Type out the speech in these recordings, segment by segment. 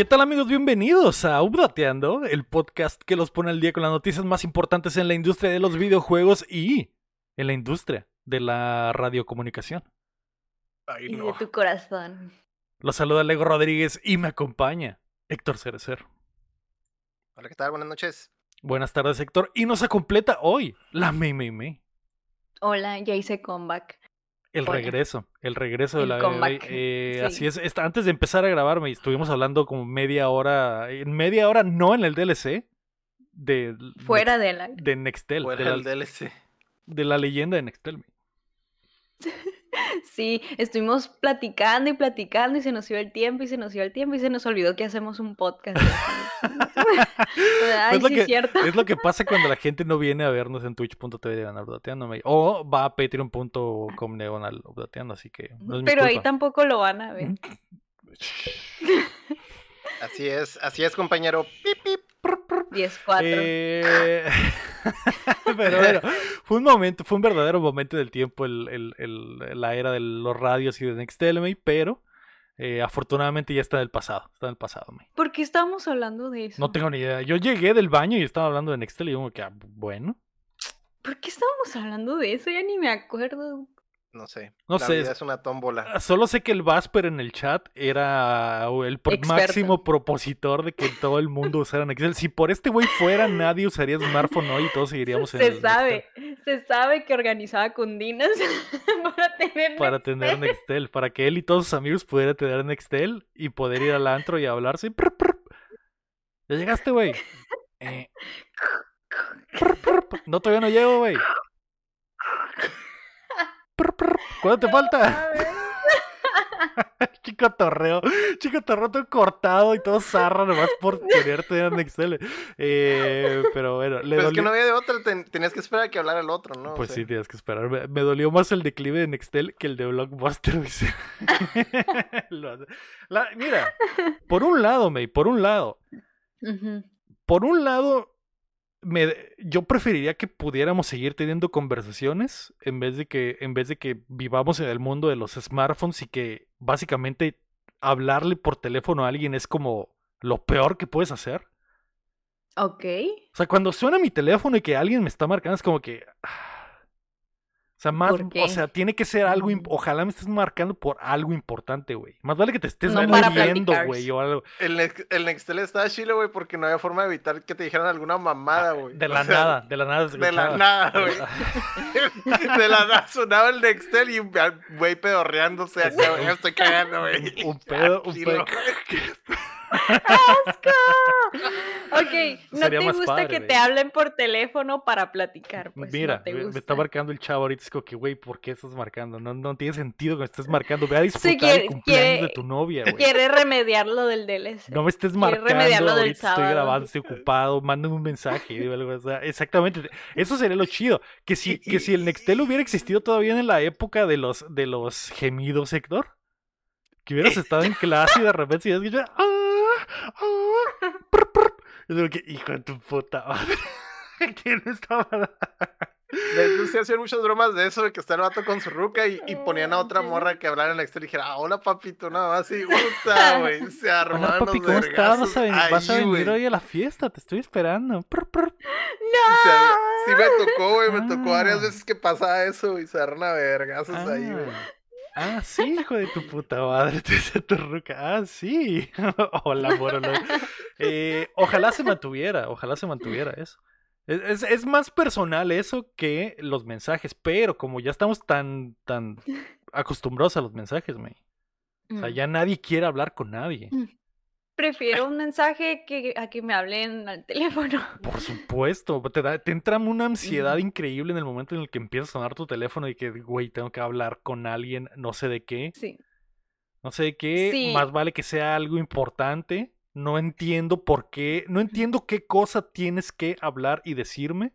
¿Qué tal amigos? Bienvenidos a Updateando, el podcast que los pone al día con las noticias más importantes en la industria de los videojuegos y en la industria de la radiocomunicación. Ay, y de tu corazón. Los saluda Lego Rodríguez y me acompaña Héctor Cerecer. Hola, ¿qué tal? Buenas noches. Buenas tardes Héctor y nos completa hoy la Mei Mei Mei. Hola, ya hice comeback. El regreso, el regreso de El la comeback, Eh, sí. Así es, antes de empezar a grabarme estuvimos hablando como media hora, en media hora no en el DLC de, Fuera de la. de Nextel, Fuera de la, el DLC. de la leyenda de Nextel. Sí, estuvimos platicando y platicando y se nos iba el tiempo y se nos iba el tiempo y se nos olvidó que hacemos un podcast. Ay, Es lo sí, que- cierto. Es lo que pasa cuando la gente no viene a vernos en twitch.tv diagonal. O va a patreon.com diagonal updateando, así que no es mi Pero ahí tampoco lo van a ver. Así es, así es, compañero. Pip, pip. 10-4. Eh, Pero bueno, fue un momento, fue un verdadero momento del tiempo el, el- el- la era de los radios y de Nextel, mei, pero eh, afortunadamente ya está en el pasado, está en el pasado. ¿Por qué estábamos hablando de eso? No tengo ni idea. Yo llegué del baño y estaba hablando de Nextel y como que, ah, bueno, ¿Por qué estábamos hablando de eso? Ya ni me acuerdo. No sé. No la sé, vida es- una tómbola. Solo sé que el Vasper en el chat era el pro- Experto. máximo propositor de que todo el mundo usara Nextel. Si por este güey fuera, nadie usaría smartphone hoy y todos seguiríamos en Se el sabe, se sabe que organizaba cundinas para tener para tener Nextel. Nextel, para que él y todos sus amigos pudieran tener Nextel y poder ir al antro y hablarse. Prr, prr. ¿Ya llegaste, güey? Eh. No, todavía no llego, güey. ¿Cuánto te falta? Chico torreo, chico torreo todo cortado y todo zarra nomás por querer tener Nextel. Eh, pero bueno, le Pero es que no había de otra, ten- tenías que esperar a que hablara el otro, ¿no? O Pues sea, sí, tienes que esperar. Me, me dolió más el declive de Nextel que el de Blockbuster. La- mira, por un lado, May, por un lado, por un lado, me, yo preferiría que pudiéramos seguir teniendo conversaciones en vez de que, en vez de que vivamos en el mundo de los smartphones y que básicamente hablarle por teléfono a alguien es como lo peor que puedes hacer. Ok. O sea, cuando suena mi teléfono y que alguien me está marcando, es como que. ah. O sea, más. ¿Por O sea, tiene que ser algo. Mm. Ojalá me estés marcando por algo importante, güey. Más vale que te estés No muriendo, güey. O algo. El, el Nextel estaba chile, güey, porque no había forma de evitar que te dijeran alguna mamada, güey. Ah, De O la sea, nada, de la nada. se De la nada, güey. De la nada sonaba el Nextel y un güey pedorreándose acá, güey. Ya estoy cagando, güey. Un pedo, un pedo. ¡Asco! Ok, no Sería te gusta padre, que güey. te hablen por teléfono para platicar. Pues, Mira, no te me- está marcando el chavo ahorita. Es como que, güey, ¿por qué estás marcando? No, no tiene sentido que me estés marcando. Ve a disfrutar el quiere- cumpleaños de tu novia, güey. Quiere remediar lo del DLC. No me estés marcando, remediarlo del ahorita estoy sábado. grabando, estoy ocupado, mándame un mensaje. digo algo, o sea, exactamente, eso sería lo chido. Que si, que si el Nextel hubiera existido todavía en la época de los, de los gemidos, Héctor, que hubieras estado en clase y de repente se escuchado, ah, ah, prr, prr". Yo digo que, hijo de tu puta madre. ¿Quién estaba? De hecho, sí hacían muchas bromas de eso, de que está el vato con su ruca y, y ponían a otra morra que hablara en el exterior y dijera, ah, hola papito, nada más así, puta, güey, se Hola armaban papi, los ¿cómo estás? ¿Vas a, ven- vergazos vas a ahí, venir hoy a la fiesta? Te estoy esperando. Prr, prr. O sea, sí me tocó, güey, me tocó varias Ah. veces que pasaba eso y se agarran a vergazos ahí, güey. Ah, sí, hijo de tu puta madre, te dice tu ruca. Ah, sí. Hola, moro. no. Eh, ojalá se mantuviera, ojalá se mantuviera eso. Es, es- es más personal eso que los mensajes, pero como ya estamos tan, tan acostumbrados a los mensajes, me. O sea, Mm. ya nadie quiere hablar con nadie. Prefiero un mensaje que a que me hablen al teléfono. Por supuesto, te, da- te entra una ansiedad increíble en el momento en el que empieza a sonar tu teléfono y que, güey, tengo que hablar con alguien, no sé de qué. Sí. No sé de qué, Sí. más vale que sea algo importante. No entiendo por qué, no entiendo qué cosa tienes que hablar y decirme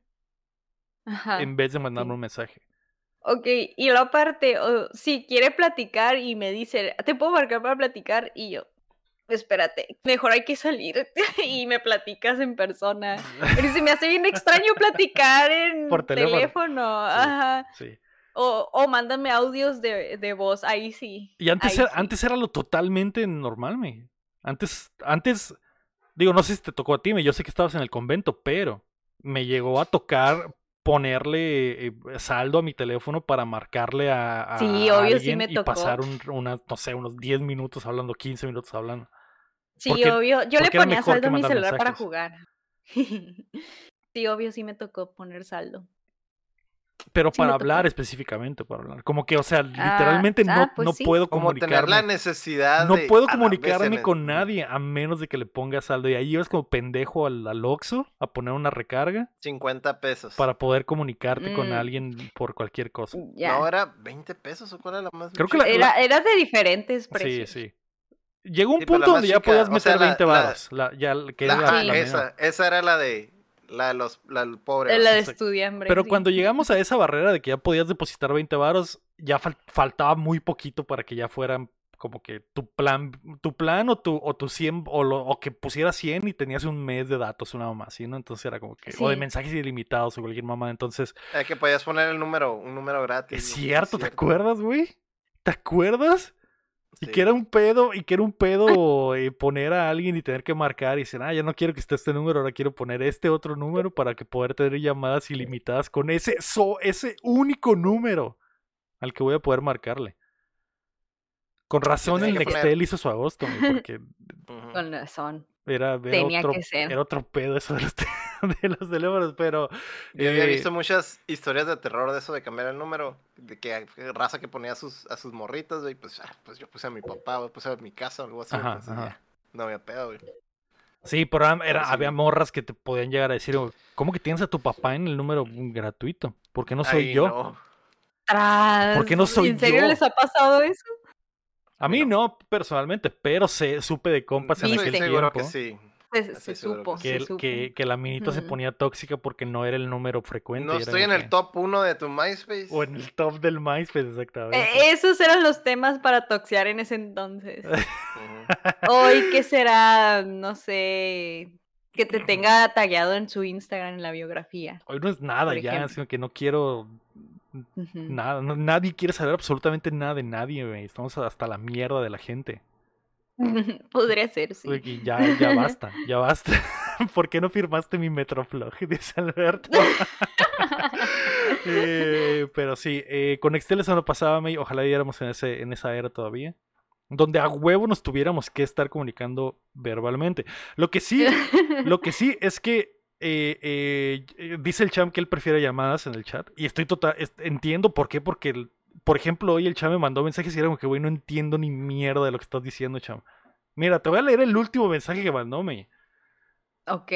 Ajá. en vez de mandarme sí. un mensaje. Ok, y luego aparte, o, si quiere platicar y me dice, te puedo marcar para platicar, y yo, espérate, mejor hay que salir y me platicas en persona. Pero se me hace bien extraño platicar en Por teléfono. teléfono. Sí. Ajá. Sí. O, o mándame audios de, de voz, ahí sí. Y antes era, sí. antes era lo totalmente normal, me. Antes, antes, digo, no sé si te tocó a ti, me- yo sé que estabas en el convento, pero me llegó a tocar ponerle eh, saldo a mi teléfono para marcarle a, a Sí, obvio, sí alguien y pasar un, una, no sé, unos 10 minutos hablando, 15 minutos hablando. Sí, Porque- obvio. Yo le ponía saldo a mi celular para jugar. sí, obvio, sí me tocó poner saldo. Pero Sí para tocó. hablar específicamente, para hablar. Como que, o sea, literalmente no, ah, pues no sí. puedo Como tener la comunicarme. necesidad No de, puedo comunicarme con el- nadie a menos de que le ponga saldo. Y ahí ibas como pendejo al, al Oxxo a poner una recarga 50 pesos. para poder comunicarte con Mm. alguien por cualquier cosa. Ya. No, era 20 pesos o cuál era la más. Creo que la- Era, era de diferentes Sí, precios. sí. Llegó un Sí, la punto donde ya chica, podías o meter sea, la- 20 la- varos. La, ya, que La- era la- ah, la esa, esa era la de la de los la del pobre. Es la de estudiambre. Pero sí. cuando llegamos a esa barrera de que ya podías depositar 20 varos, ya fal- faltaba muy poquito para que ya fueran como que tu plan, tu plan o tu, o tu 100, o, lo- o que pusieras 100 y tenías un mes de datos, una mamá así, ¿no? Entonces era como que, o de Sí. mensajes ilimitados o cualquier mamá. Entonces, Eh, que podías poner el número, un número gratis. es cierto, ¿te acuerdas, güey? ¿Te acuerdas? Y que era un pedo, y que era un pedo eh, poner a alguien y tener que marcar y decir, ah, ya no quiero que esté este número, ahora quiero poner este otro número para que poder tener llamadas ilimitadas con ese, so- ese único número al que voy a poder marcarle. Con razón el que poner- Nextel hizo su agosto, porque. Con razón. Era, era Tenía otro, que ser. era otro pedo eso de los, te- de los teléfonos, pero... Yo había eh, visto muchas historias de terror de eso de cambiar el número, de que que raza que ponía a sus, a sus morritas, güey, pues, ah, pues yo puse a mi papá, güey, puse a mi casa o algo así, Ajá, entonces ajá. ya, no había pedo, güey. Sí, pero era- era- sí. había morras que te podían llegar a decir, ¿cómo que tienes a tu papá en el número gratuito? ¿Por qué no soy Ay, yo? no. ¿Por qué no soy ¿En serio yo? les ha pasado eso? A mí no, personalmente, pero sé, supe de compas en aquel seguro tiempo que sí. Se, se supo, que se el- supo. que, que la minita se ponía tóxica porque no era el número frecuente. No estoy en el que- top 1 de tu MySpace. O en el top del MySpace, exactamente. Eh, esos eran los temas para toxear en ese entonces. Hoy, ¿qué será? No sé. Que te tenga tagueado en su Instagram en la biografía. Hoy no es nada ya, ejemplo. sino que no quiero Nada. no- nadie quiere saber absolutamente nada de nadie, güey. Estamos hasta la mierda de la gente. Podría ser, sí. Ya, ya basta, ya basta. ¿Por qué no firmaste mi Metroflog? Dice Alberto. Eh, pero sí, eh, con Excel eso no pasaba, May. Ojalá viéramos en, ese, en esa era todavía. Donde a huevo nos tuviéramos que estar comunicando verbalmente. Lo que sí, lo que sí es que eh, eh, eh, dice el champ que él prefiere llamadas en el chat. Y estoy total, entiendo por qué, porque, el- por ejemplo, hoy el champ me mandó mensajes y era como que, güey, no entiendo ni mierda de lo que estás diciendo, champ. Mira, te voy a leer el último mensaje que mandó, May. ok.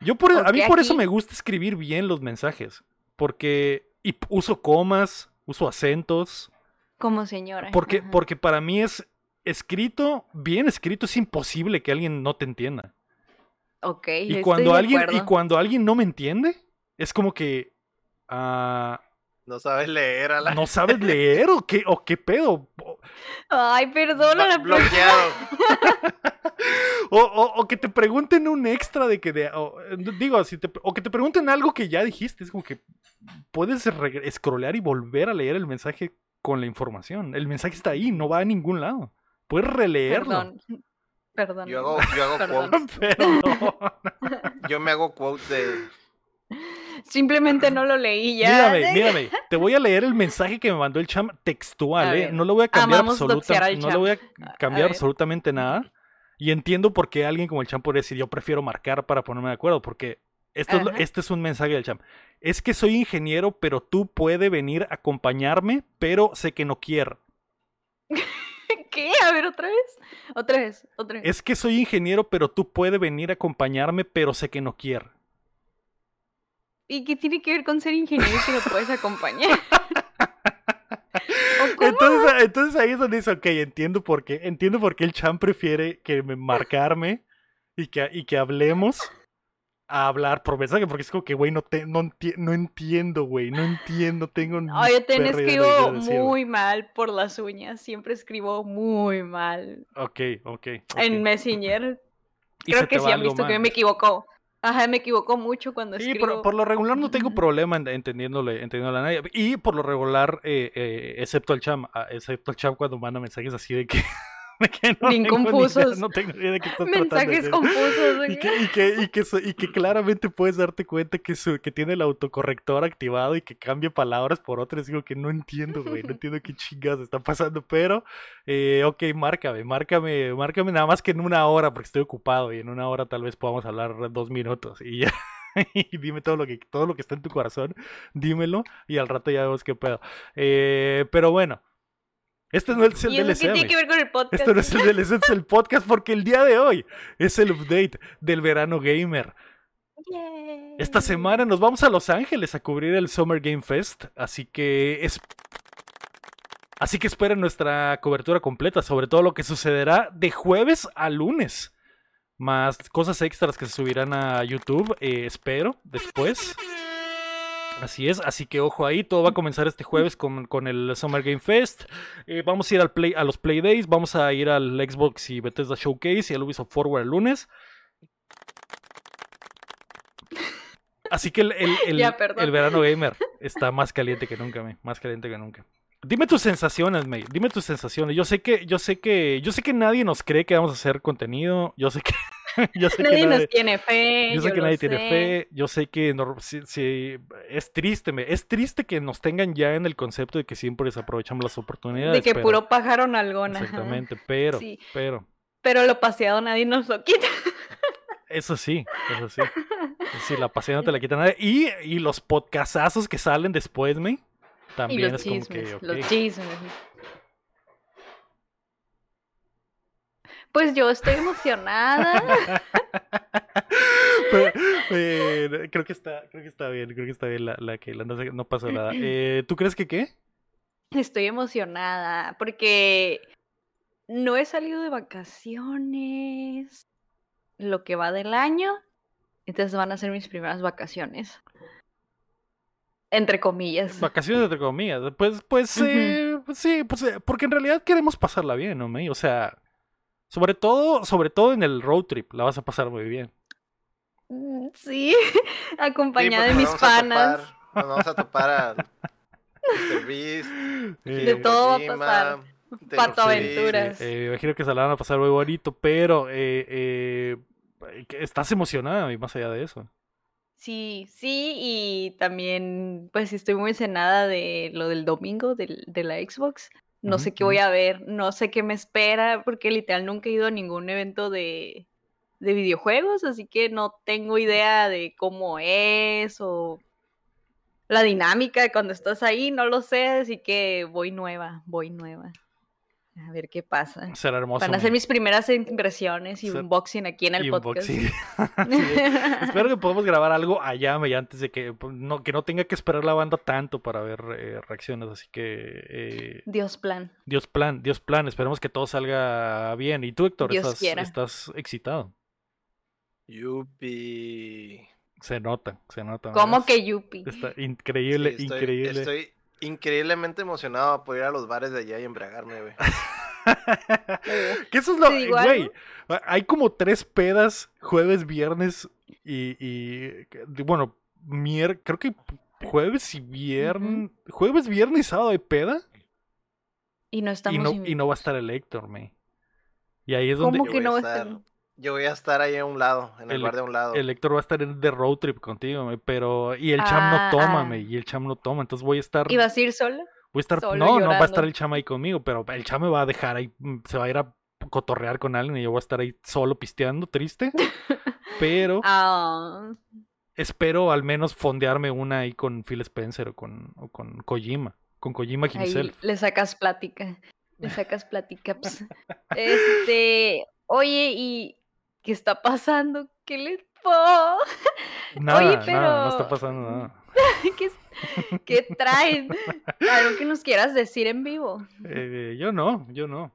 Yo por, a mí por eso me gusta escribir bien los mensajes. Porque y uso comas, uso acentos. Como señora. Porque, ajá. porque para mí es escrito, bien escrito, es imposible que alguien no te entienda. Ok. Y cuando alguien, y acuerdo. cuando alguien no me entiende, es como que ah, No sabes leer a la no sabes leer o qué, o qué pedo. Ay, perdona la Blo- bloqueado. o- o- o que te pregunten un extra de que de, o, eh, digo, si te, o que te pregunten algo que ya dijiste, es como que puedes scrollear y volver a leer el mensaje con la información. El mensaje está ahí, no va a ningún lado. Puedes releerlo. Perdón. Perdón. Yo hago, yo hago Perdón. quotes. Perdón. Yo me hago quotes de. Simplemente no lo leí ya. Mírame, mírame. Te voy a leer el mensaje que me mandó el cham textual, ¿eh? No lo voy a cambiar Amamos doxear absoluta, al no le voy a cambiar a absolutamente nada. Y entiendo por qué alguien como el cham podría decir, yo prefiero marcar para ponerme de acuerdo, porque esto es lo- este es un mensaje del cham. Es que soy ingeniero, pero tú puedes venir a acompañarme, pero sé que no quiero. ¿Qué? A ver, otra vez. Otra vez, otra vez. Es que soy ingeniero, pero tú puedes venir a acompañarme, pero sé que no quiero. ¿Y qué tiene que ver con ser ingeniero que lo puedes acompañar? Entonces, entonces ahí es donde dice, ok, entiendo por qué, entiendo por qué el champ prefiere que me marcarme y que, y que hablemos a hablar por mensaje, porque es como que, güey, no, te, no, enti- no entiendo, güey, no entiendo, tengo No, yo de que escribo decir, muy mal por las uñas. Siempre escribo muy mal. Ok, ok. ok. En Messenger. Y Creo que te sí han visto que me equivoco. Ajá, me equivoco mucho cuando Sí, escribo. por, por lo regular no tengo problema en- entendiéndole, entendiéndole a nadie. Y por lo regular, eh, eh, excepto el cham, ah, excepto el cham cuando manda mensajes así de que que no Bien ni idea, confusos. no tengo idea de qué estás tratando de Mensajes confusos. Y que, y, que, y, que, y que claramente puedes darte cuenta que, su, que tiene el autocorrector activado y que cambia palabras por otras. Digo que no entiendo, güey. No entiendo qué chingados está pasando. Pero, eh, ok, márcame, márcame, márcame nada más que en una hora porque estoy ocupado y en una hora tal vez podamos hablar dos minutos y ya. Y dime todo lo que todo lo que está en tu corazón, dímelo y al rato ya vemos qué pedo. Eh, pero bueno, este no es el ¿Y eso DLC. qué tiene güey. que ver con el podcast? Esto no es el DLC, este es el podcast porque el día de hoy es el update del verano gamer. Yay. Esta semana nos vamos a Los Ángeles a cubrir el Summer Game Fest, así que es así que esperen nuestra cobertura completa sobre todo lo que sucederá de jueves a lunes. Más cosas extras que se subirán a YouTube, eh, espero, después. Así es, así que ojo ahí, todo va a comenzar este jueves con, con el Summer Game Fest. Eh, vamos a ir al play, a los Play Days, vamos a ir al Xbox y Bethesda Showcase y al Ubisoft Forward el lunes. Así que el, el- el- Ya, perdón. el verano gamer está más caliente que nunca, me, más caliente que nunca. Dime tus sensaciones, May. Dime tus sensaciones. Yo sé que, yo sé que, yo sé que nadie nos cree que vamos a hacer contenido. Yo sé que, yo sé que Nadie nadie- nos tiene fe. yo sé que nadie tiene fe, yo sé que sí- sí, es triste, me- es triste que nos tengan ya en el concepto de que siempre desaprovechamos las oportunidades. De que pero- puro pájaro nalgón. ajá. Exactamente, pero, Sí. pero, Pero lo paseado nadie nos lo quita. eso sí, eso sí. Sí, la pasión no te la quita nadie. Y, y los podcastazos que salen después, me Y también los es como que, ok. Los chismes. Pues yo estoy emocionada. Pero, eh, creo que está, creo que está bien, creo que está bien la, la que no, sé- no pasó nada. Eh, ¿Tú crees que qué? Estoy emocionada porque no he salido de vacaciones lo que va del año. Entonces van a ser mis primeras vacaciones. Entre comillas. Vacaciones entre comillas. Pues, pues, eh, pues sí, pues, eh, porque en realidad queremos pasarla bien, ¿no? O sea, sobre todo, sobre todo en el road trip, la vas a pasar muy bien. Mm, Sí, acompañada de mis panas. topar- Nos vamos a topar a Mr. Beast, De todo va a Kojima, pasar. Pato. Aventuras. eh, imagino que se la van a pasar muy bonito, pero eh, eh, estás emocionada y más allá de eso. Sí, sí, y también pues estoy muy emocionada de lo del domingo del- de la Xbox. No sé qué voy a ver, no sé qué me espera, porque literal nunca he ido a ningún evento de, de videojuegos, así que no tengo idea de cómo es o la dinámica de cuando estás ahí, no lo sé, así que voy nueva, voy nueva. A ver qué pasa. Será hermoso. Van a ser mis primeras impresiones y Ser- unboxing aquí en el Y podcast. es. Espero que podamos grabar algo allá, antes de que pues, no, que no tenga que esperar la banda tanto para ver eh, reacciones. Así que eh, Dios plan. Dios plan, Dios plan. Esperemos que todo salga bien. ¿Y tú, Héctor, Dios estás, quiera. estás excitado? Yupi. Se nota, se nota. ¿Cómo ¿verdad? que Yupi? Está increíble, Sí, estoy, increíble. Estoy increíblemente emocionado por ir a los bares de allá y embriagarme, güey. que eso es lo. ¿Te digo Güey, hay como tres pedas jueves, viernes y. bueno, mier creo que jueves y viernes. Jueves, viernes y sábado de peda. Y no estamos Y no, y no va a estar el Héctor, me. Y ahí es donde ¿Cómo que no va a estar- estar? Yo voy a estar ahí a un lado, en el, El- bar de un lado. el Héctor va a estar en de road trip contigo, me, pero. Y el cham Ah, no toma, ah. me. Y el cham no toma. Entonces voy a estar. ¿Y vas a ir sola? Voy a estar, solo no, no va a estar el chama ahí conmigo, pero el chama me va a dejar ahí, mm, se va a ir a cotorrear con alguien y yo voy a estar ahí solo pisteando, triste. Pero Ah, espero al menos fondearme una ahí con Phil Spencer o con, o con Kojima, con Kojima ahí himself. le sacas plática. Le sacas plática. ps. Este, oye, ¿y qué está pasando? ¿Qué le po? Nada, oye, nada, no está pero- pasando nada. ¿Qué, qué traen? Algo que nos quieras decir en vivo. Eh, yo no, yo no.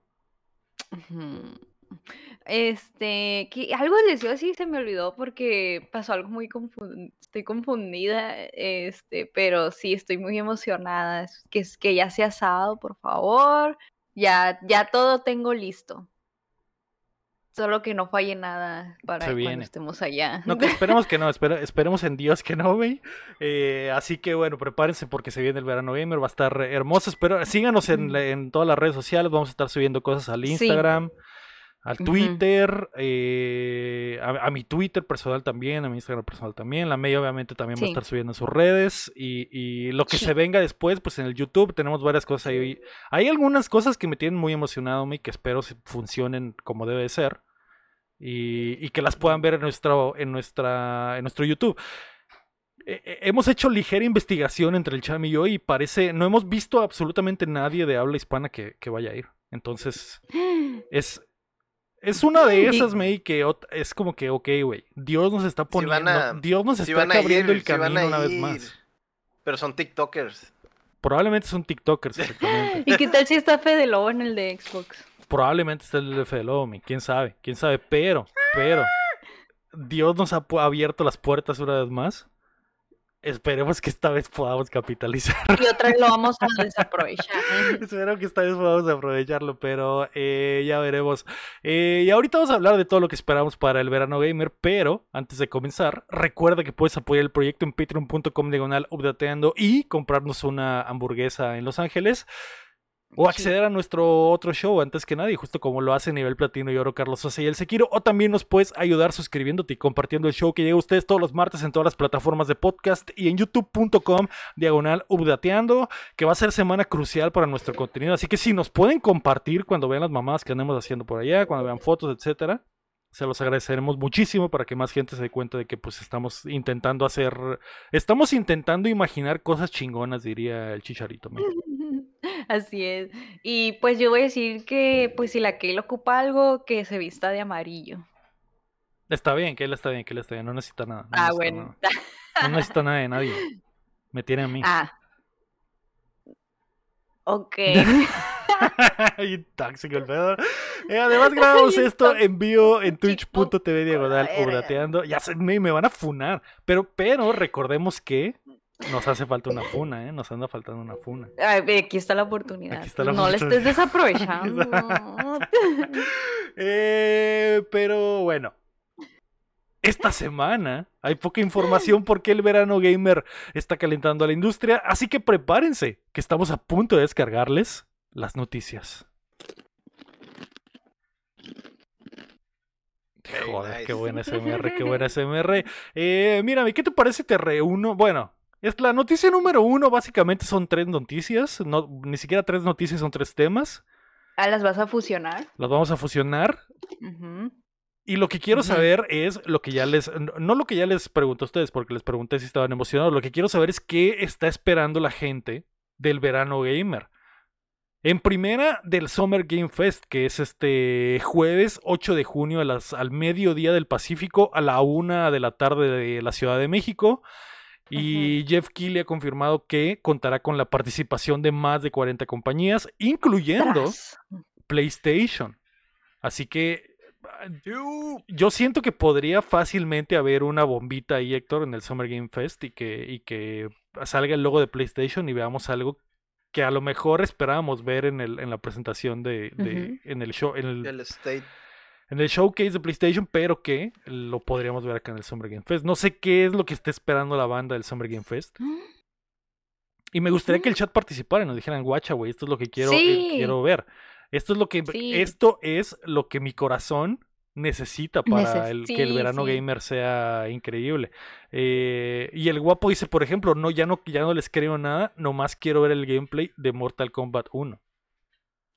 Este, que algo les iba a decir, se me olvidó porque pasó algo muy confundida, estoy confundida, este, pero sí estoy muy emocionada, que, es que ya sea sábado, por favor, ya, ya todo tengo listo. Solo que no falle nada para Se cuando estemos allá. No, que esperemos que no, espera- esperemos en Dios que no, güey. Eh, así que bueno, prepárense porque se viene el verano gamer, va a estar hermoso. Espero, síganos en, en todas las redes sociales, vamos a estar subiendo cosas al Sí. Al Ujú. Twitter, eh, a, a mi Twitter personal también, a mi Instagram personal también. La May obviamente también va a Sí. estar subiendo en sus redes. Y, y lo que Sí. se venga después, pues en el YouTube tenemos varias cosas ahí. Hay algunas cosas que me tienen muy emocionado, May, que espero se funcionen como debe de ser y, y que las puedan ver en nuestro, en nuestra, en nuestro YouTube. Eh, eh, hemos hecho ligera investigación entre el Cham y yo y parece, no hemos visto absolutamente nadie de habla hispana que, que vaya a ir. Entonces, es, es una de esas, May, que es como que, ok, güey, Dios nos está poniendo, a- Dios nos está abriendo ir, el camino una vez más. Pero son TikTokers. Probablemente son TikTokers, exactamente. ¿Y qué tal si está Fede Lobo en el de Xbox? Probablemente está el de Lomi, quién sabe, quién sabe, pero, pero, Dios nos ha abierto las puertas una vez más. Esperemos que esta vez podamos capitalizar. Y otra vez lo vamos a desaprovechar. Espero que esta vez podamos aprovecharlo, pero eh, ya veremos. Eh, y ahorita vamos a hablar de todo lo que esperamos para el verano gamer, pero antes de comenzar, recuerda que puedes apoyar el proyecto en patreon.com diagonal updateando y comprarnos una hamburguesa en Los Ángeles. O Sí. acceder a nuestro otro show antes que nadie, justo como lo hace Nivel Platino y Oro Carlos Sosa y el Sekiro. O también nos puedes ayudar suscribiéndote y compartiendo el show que llega a ustedes todos los martes en todas las plataformas de podcast y en youtube.com diagonal updateando, que va a ser semana crucial para nuestro contenido. Así que si nos pueden compartir cuando vean las mamadas que andemos haciendo por allá, cuando vean fotos, etcétera. Se los agradeceremos muchísimo para que más gente se dé cuenta de que pues estamos intentando hacer, estamos intentando imaginar cosas chingonas, diría el chicharito. Así es. Y pues yo voy a decir que pues si la Kale ocupa algo, que se vista de amarillo. Está bien, que él está bien, que él está bien, no necesita nada. no Ah, necesita bueno. nada. No necesita nada de nadie. Me tiene a mí. Ah. Ok. Tóxico el pedo. Eh, además grabamos esto en vivo en twitch.tv diagonal updateando. Ya se, me, me van a funar. Pero, pero recordemos que nos hace falta una funa, ¿eh? Nos anda faltando una funa. Ay, aquí está la oportunidad. Aquí está la no la estés desaprovechando. Eh, pero bueno. Esta semana hay poca información porque el verano gamer está calentando a la industria, así que prepárense, que estamos a punto de descargarles las noticias. Joder, qué buena SMR, qué buena SMR. Eh, mírame, ¿qué te parece? Te reúno. Bueno, es la noticia número uno, básicamente son tres noticias, no, ni siquiera tres noticias, son tres temas. ah, las vas a fusionar. Las vamos a fusionar. Y lo que quiero saber es lo que ya les, no- lo que ya les pregunté a ustedes, porque les pregunté si estaban emocionados, lo que quiero saber es qué está esperando la gente del verano gamer. En primera, del Summer Game Fest, que es este jueves 8 de junio a las, al mediodía del Pacífico, a la una de la tarde de la Ciudad de México. Y Jeff Keighley ha confirmado que contará con la participación de más de 40 compañías, incluyendo Tras. PlayStation. Así que yo siento que podría fácilmente haber una bombita ahí, Héctor, en el Summer Game Fest y que, y que salga el logo de PlayStation y veamos algo que a lo mejor esperábamos ver en, el, en la presentación de, en el show, en el, State. En el showcase de PlayStation, pero que lo podríamos ver acá en el Summer Game Fest. No sé qué es lo que está esperando la banda del Summer Game Fest. Y me gustaría que el chat participara y nos dijeran, guacha, güey, esto es lo que quiero, eh, quiero ver. Esto es lo que Sí. esto es lo que mi corazón necesita para el, que el verano sí. gamer sea increíble. Eh, y el guapo dice, por ejemplo, no ya no ya no les creo nada, nomás quiero ver el gameplay de Mortal Kombat 1.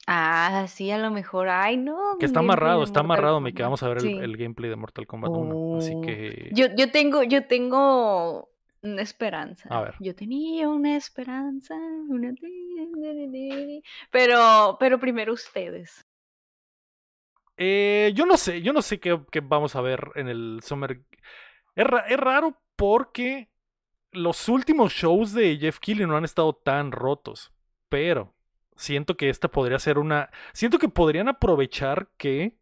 Ah, sí, a lo mejor. Ay, no. Que está amarrado, está amarrado, mi que vamos a ver el, Sí. el gameplay de Mortal Kombat 1. Así Oh. que Yo, yo tengo, yo tengo una esperanza. A ver. Yo tenía una esperanza. Una... Pero, pero primero ustedes. Eh, yo no sé, yo no sé qué, qué vamos a ver en el Summer. Es, ra- es raro porque los últimos shows de Jeff Keighley no han estado tan rotos, pero siento que esta podría ser una. Siento que podrían aprovechar que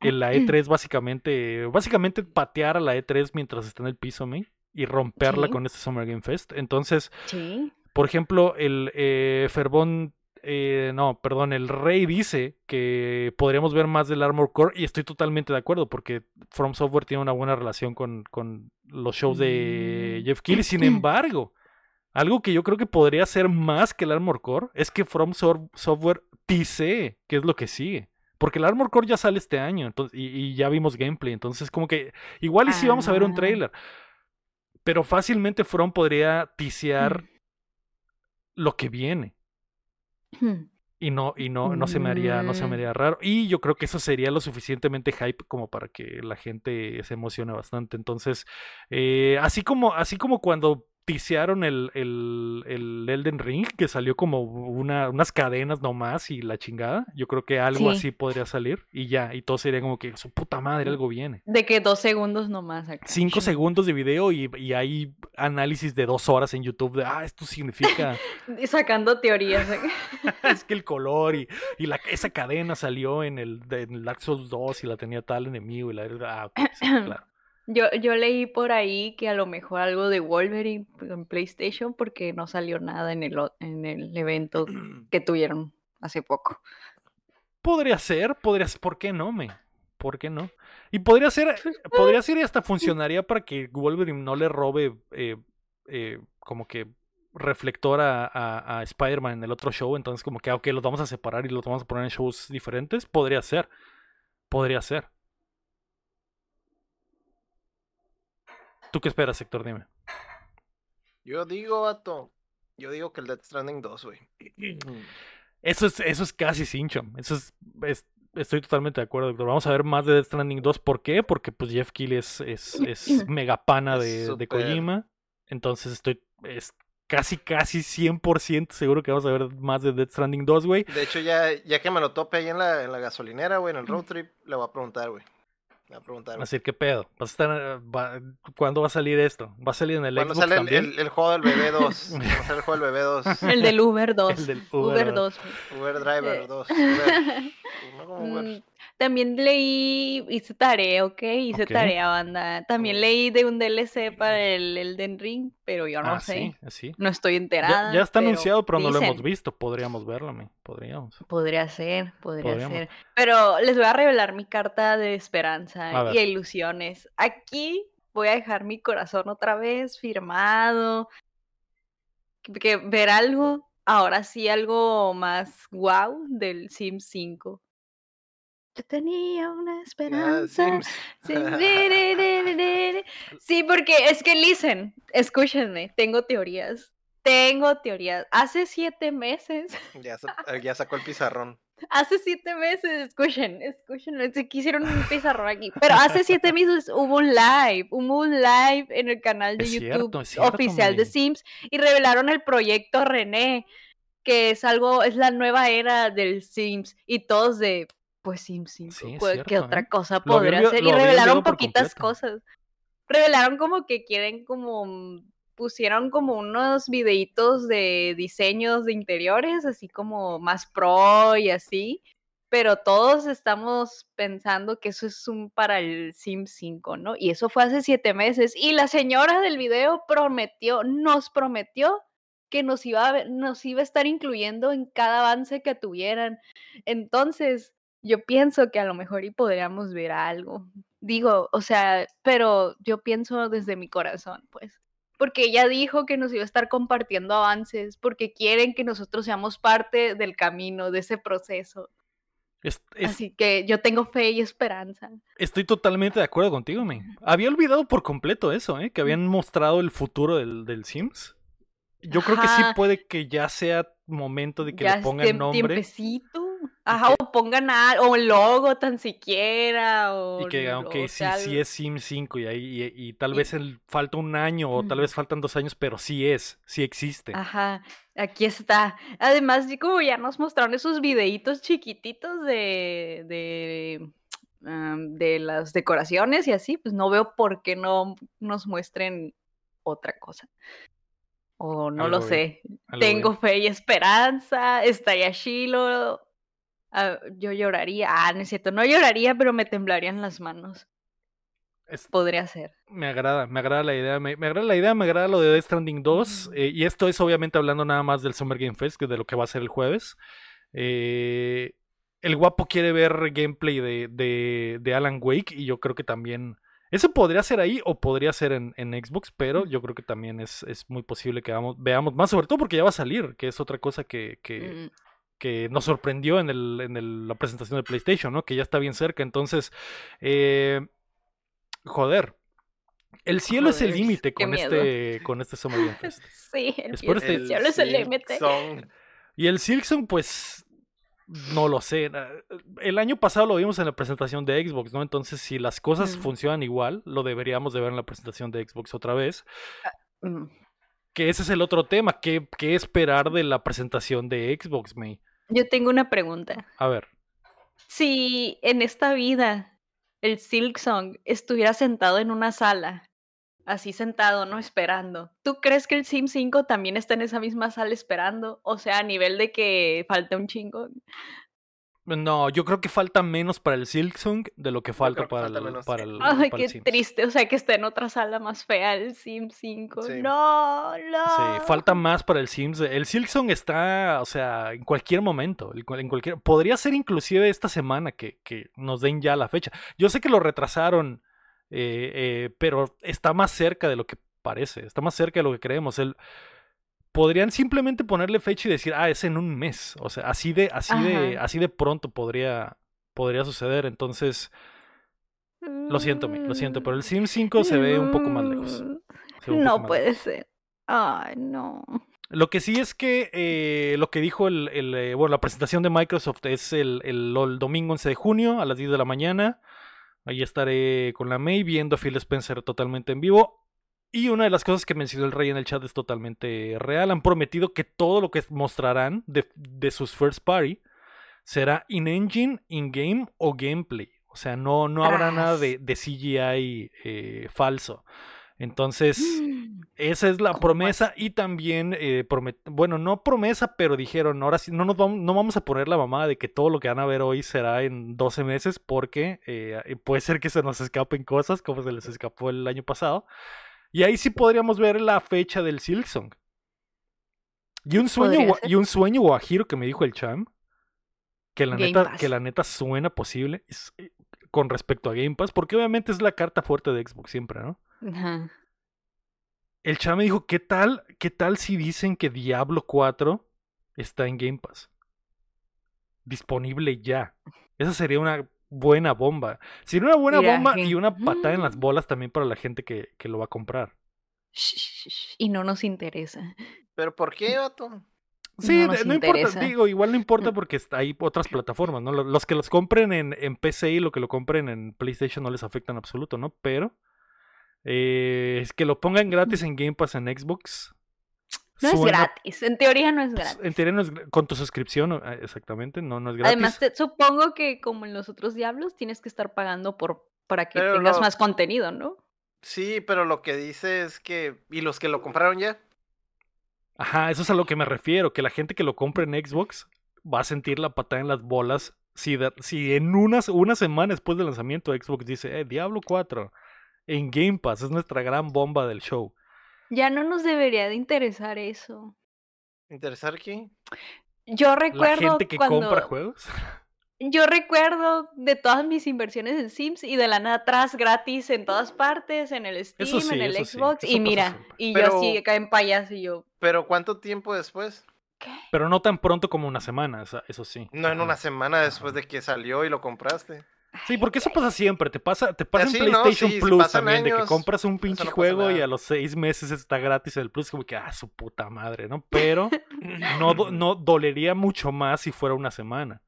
en la E3 básicamente, básicamente patear a la E3 mientras está en el piso, ¿me? Y romperla Sí. con este Summer Game Fest. Entonces, Sí. por ejemplo, el eh, Ferbón eh, no, perdón, el Rey dice que podríamos ver más del Armor Core y estoy totalmente de acuerdo porque From Software tiene una buena relación con, con los shows de Mm. Jeff Keighley. Sin embargo, algo que yo creo que podría ser más que el Armor Core es que From Software tisee qué es lo que sigue. Porque el Armor Core ya sale este año entonces, y, y ya vimos gameplay. Entonces, como que igual y sí vamos a ver un Ah. trailer. Pero fácilmente From podría tisear Mm. lo que viene. Hmm. Y no, y no, no se me haría, no se me Mm. haría raro. Y yo creo que eso sería lo suficientemente hype como para que la gente se emocione bastante. Entonces, eh, así como, así como cuando tisearon el, el, el Elden Ring, que salió como una, unas cadenas nomás y la chingada, yo creo que algo Sí. así podría salir y ya, y todo sería como que su puta madre, algo viene. De que dos segundos nomás. acá. Cinco segundos de video y, y hay análisis de dos horas en YouTube de, ah, esto significa... Y Sacando teorías. es que el color y, y la, esa cadena salió en el, en el Dark Souls 2 y la tenía tal enemigo y la ah, sí, claro. Yo, yo leí por ahí que a lo mejor algo de Wolverine en PlayStation porque no salió nada en el, en el evento que tuvieron hace poco. Podría ser, podría ser, ¿por qué no, me? ¿Por qué no? Y podría ser, podría ser y hasta funcionaría para que Wolverine no le robe eh, eh, como que reflector a, a- a Spider-Man en el otro show, entonces como que, ah, ok, los vamos a separar y los vamos a poner en shows diferentes, podría ser, podría ser. ¿Tú qué esperas, Héctor? Dime. Yo digo, vato. Yo digo que el Death Stranding 2, güey. Eso es, eso es casi Sinchom. Eso es, es- estoy totalmente de acuerdo, Héctor. Vamos a ver más de Death Stranding 2. ¿Por qué? Porque pues Jeff Keighley es, es, es mega pana Es de, de. Kojima. Entonces estoy es casi, casi 100% seguro que vamos a ver más de Death Stranding 2, güey. De hecho, ya, ya que me lo tope ahí en la, en la gasolinera, güey, en el road trip, le voy a preguntar, güey. Le voy a preguntar. güey. Así que pedo. ¿Vas a estar, eh, va- ¿Cuándo va a salir esto? ¿Va a salir en el ¿Cuándo Xbox sale el, también? el- el juego del bebé 2? ¿Cuándo sale el juego del bebé 2? El del Uber 2. El del Uber, Uber 2. Uber Driver Eh. 2. Uber. No como Uber. También leí, hice tarea, ¿ok? Hice tarea, banda. También Mm. leí de un DLC para el Elden Ring, pero yo no ah, sé. sí, sí. No estoy enterada. ya está pero anunciado, pero no lo hemos visto. Podríamos verlo, me. Podríamos. Podría ser, podría Podríamos. ser. Pero les voy a revelar mi carta de esperanza y ilusiones. Aquí voy a dejar mi corazón otra vez firmado. Que, ver algo, ahora sí, algo más wow del Sims 5. Yo tenía una esperanza. Sí, porque es que, listen, escúchenme, tengo teorías. Tengo teorías. Hace siete meses, ya, eh, ya sacó el pizarrón. hace siete meses, escuchen, escuchen, es que hicieron un pizarrón aquí, pero hace siete meses hubo un live, hubo un live en el canal de Es YouTube cierto, es cierto, oficial de. Sims y revelaron el proyecto René, que es algo, es la nueva era del Sims y todos de, pues Sims 5, Sí, es pues, ¿qué otra ¿eh? cosa podría lo Y revelaron poquitas cosas. Revelaron como que quieren como mm, pusieron como unos videitos de diseños de interiores, así como más pro y así, pero todos estamos pensando que eso es un para el Sim 5, ¿no? Y eso fue hace siete meses. Y la señora del video prometió, nos prometió que nos iba a, nos iba a estar incluyendo en cada avance que tuvieran. Entonces, yo pienso que a lo mejor y podríamos ver algo. Digo, o sea, pero yo pienso desde mi corazón, pues. Porque ella dijo que nos iba a estar compartiendo avances, porque quieren que nosotros seamos parte del camino, de ese proceso. Es- es- Así que yo tengo fe y esperanza. Estoy totalmente de acuerdo contigo, men. Había olvidado por completo eso, ¿eh? Que habían mostrado el futuro del, del Sims. Yo creo que sí puede que ya sea momento de que ya le pongan nombre tiempecito. Ajá, o pongan a, o logo tan siquiera, o, y que digan, ok, sí, sí es Sims 5 y, ahí, y, y tal Y- vez el, falta un año o tal vez faltan dos años, pero sí es, sí existe. Ajá, aquí está. Además, como ya nos mostraron esos videitos chiquititos de, de, am, de las decoraciones y así, pues no veo por qué no nos muestren otra cosa. O no lo Algo sé. Algo Tengo bien. fe y esperanza. Estaría Shilo. Ah, yo lloraría. Ah, no es cierto. No lloraría, pero me temblarían las manos. Es- podría ser. Me agrada, me agrada la idea, me, me agrada la idea, me agrada lo de Death Stranding 2, eh, y esto es obviamente hablando nada más del Summer Game Fest, que de lo que va a ser el jueves. Eh, el guapo quiere ver gameplay de, de, de Alan Wake, y yo creo que también... Eso podría ser ahí o podría ser en, en Xbox, pero yo creo que también es, es muy posible que veamos, veamos más, sobre todo porque ya va a salir, que es otra cosa que, que, Mm, que nos sorprendió en, el, en el- la presentación de PlayStation, ¿no? Que ya está bien cerca. Entonces, eh, joder. El cielo es el límite con miedo. este, con este Summer Game Fest. Sí, el Espero este- el cielo es el límite. Y el Silksong, pues, no lo sé. El año pasado lo vimos en la presentación de Xbox, ¿no? Entonces, si las cosas Mm. funcionan igual, lo deberíamos de ver en la presentación de Xbox otra vez. Mm, Que ese es el otro tema. ¿Qué, qué esperar de la presentación de Xbox, May? Yo tengo una pregunta. A ver. Si en esta vida el Silksong estuviera sentado en una sala, así sentado, ¿no? Esperando, ¿tú crees que el Sim 5 también está en esa misma sala esperando? O sea, a nivel de que falta un chingo. No, yo creo que falta menos para el Silksong de lo que falta que para, falta el, menos, para el Ay, para qué el Sims. triste. O sea, que esté en otra sala más fea el Sim 5. Sí. No, no. Sí, falta más para el Sims. El Silksong está, o sea, en cualquier momento. En cualquier, podría ser inclusive esta semana que, que nos den ya la fecha. Yo sé que lo retrasaron, eh, eh, pero está más cerca de lo que parece. Está más cerca de lo que creemos. El, podrían simplemente ponerle fecha y decir, ah, es en un mes. O sea, así de, así de, así de pronto podría, podría suceder. Entonces, lo siento, lo siento, pero el Sims 5 se ve un poco más lejos. Mm, No más puede lejos. ser. Ay, no. Lo que sí es que eh, lo que dijo el, el, eh, bueno, la presentación de Microsoft es el, el- el domingo 11 de junio a las 10 de la mañana. Ahí estaré con la May viendo a Phil Spencer totalmente en vivo. Y una de las cosas que mencionó el rey en el chat es totalmente real. Han prometido que todo lo que mostrarán de, de sus first party será in-engine, in-game o gameplay. O sea, no, no habrá nada de, de CGI eh, falso. Entonces, esa es la ¿Cómo promesa y también, eh, promet- bueno, no promesa, pero dijeron, ahora sí, no nos vamos, no vamos a poner la mamada de que todo lo que van a ver hoy será en 12 meses porque eh, puede ser que se nos escapen cosas como se les escapó el año pasado. Y ahí sí podríamos ver la fecha del Silksong. Y un sueño, y un sueño guajiro que me dijo el Cham, que la Game neta, Pass. que la neta suena posible eh, con respecto a Game Pass, porque obviamente es la carta fuerte de Xbox siempre, ¿no? Ajá. El chame dijo, ¿qué tal, qué tal si dicen que Diablo 4 está en Game Pass? Disponible ya. Esa sería una buena bomba. Sería una buena Mira, bomba y una patada en las Mm. bolas también para la gente que, que lo va a comprar. Y no nos interesa. ¿Pero por qué, vato? Sí, No nos de- no importa, digo, igual no importa porque está- hay otras plataformas, ¿no? Lo- Los que los compren en, en PC y lo que lo compren en PlayStation no les afecta en absoluto, ¿no? Pero eh, es que lo pongan gratis en Game Pass en Xbox. No es gratis. En teoría no es pues, gratis. En teoría no es con tu suscripción, eh, exactamente, no, no es gratis. Además, te- supongo que como en los otros diablos tienes que estar pagando por para que Pero tengas lo- más contenido, ¿no? Sí, pero lo que dice es que. ¿Y los que lo compraron ya? Ajá, eso es a lo que me refiero, que la gente que lo compre en Xbox va a sentir la patada en las bolas si, de- si en unas, una semana después del lanzamiento Xbox dice, eh, Diablo 4 en Game Pass es nuestra gran bomba del show. Ya no nos debería de interesar eso. ¿Interesar aquí? Yo La recuerdo gente que cuando compra juegos. yo recuerdo de todas mis inversiones en Sims y de la nada atrás gratis en todas partes, en el Steam, sí, en el sí, Xbox y mira, siempre. y Pero- yo así acá en payaso y yo, ¿Pero cuánto tiempo después? ¿qué? Pero no tan pronto como una semana, eso sí. No en una semana después de que salió y lo compraste. Sí, porque eso pasa siempre, te pasa, te pasa en no, PlayStation sí, Plus también, de que compras un pinche no juego y a los seis meses está gratis en el Plus, como que, ah, su puta madre, ¿no? Pero no, no dolería mucho más si fuera una semana.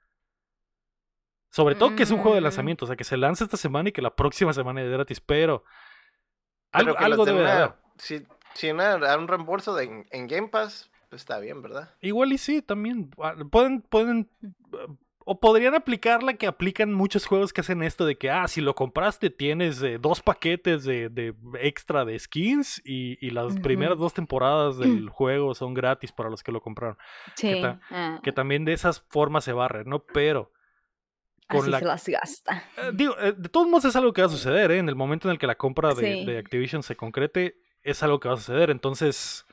Sobre todo que es un juego de lanzamiento, o sea, que se lanza esta semana y que la próxima semana es gratis, pero algo, Pero algo debe de una- haber. Si, si una- un reembolso de, en, en Game Pass, pues está bien, ¿verdad? Igual y sí, también. ah, Pueden, pueden. O podrían aplicar la que aplican muchos juegos que hacen esto de que, ah, si lo compraste tienes eh, dos paquetes de, de extra de skins y, y las primeras dos temporadas del juego son gratis para los que lo compraron. Sí. ta- ah. Que también de esas formas se barre, ¿no? Pero con Así la se las gasta. Eh, digo, eh, de todos modos es algo que va a suceder, ¿eh? En el momento en el que la compra de, Sí. de Activision se concrete, es algo que va a suceder. Entonces,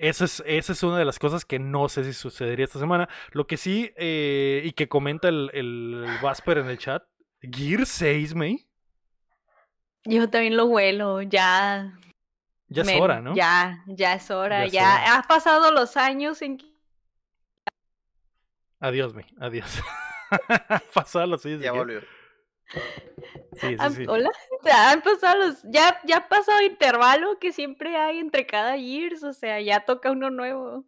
esa es, esa es una de las cosas que no sé si sucedería esta semana. Lo que sí, eh, y que comenta el, el Vasper en el chat, Gear 6, May. Yo también lo huelo, ya. Ya es men, hora, ¿no? Ya, ya es hora. Ya es Ya, hora. ha pasado los años en que Adiós, May, adiós. Pasado los días de Ya volvió. Sí, sí, han- sí. Hola, Ya han pasado los, ya, ya ha pasado intervalo que siempre hay entre cada years, o sea, ya toca uno nuevo.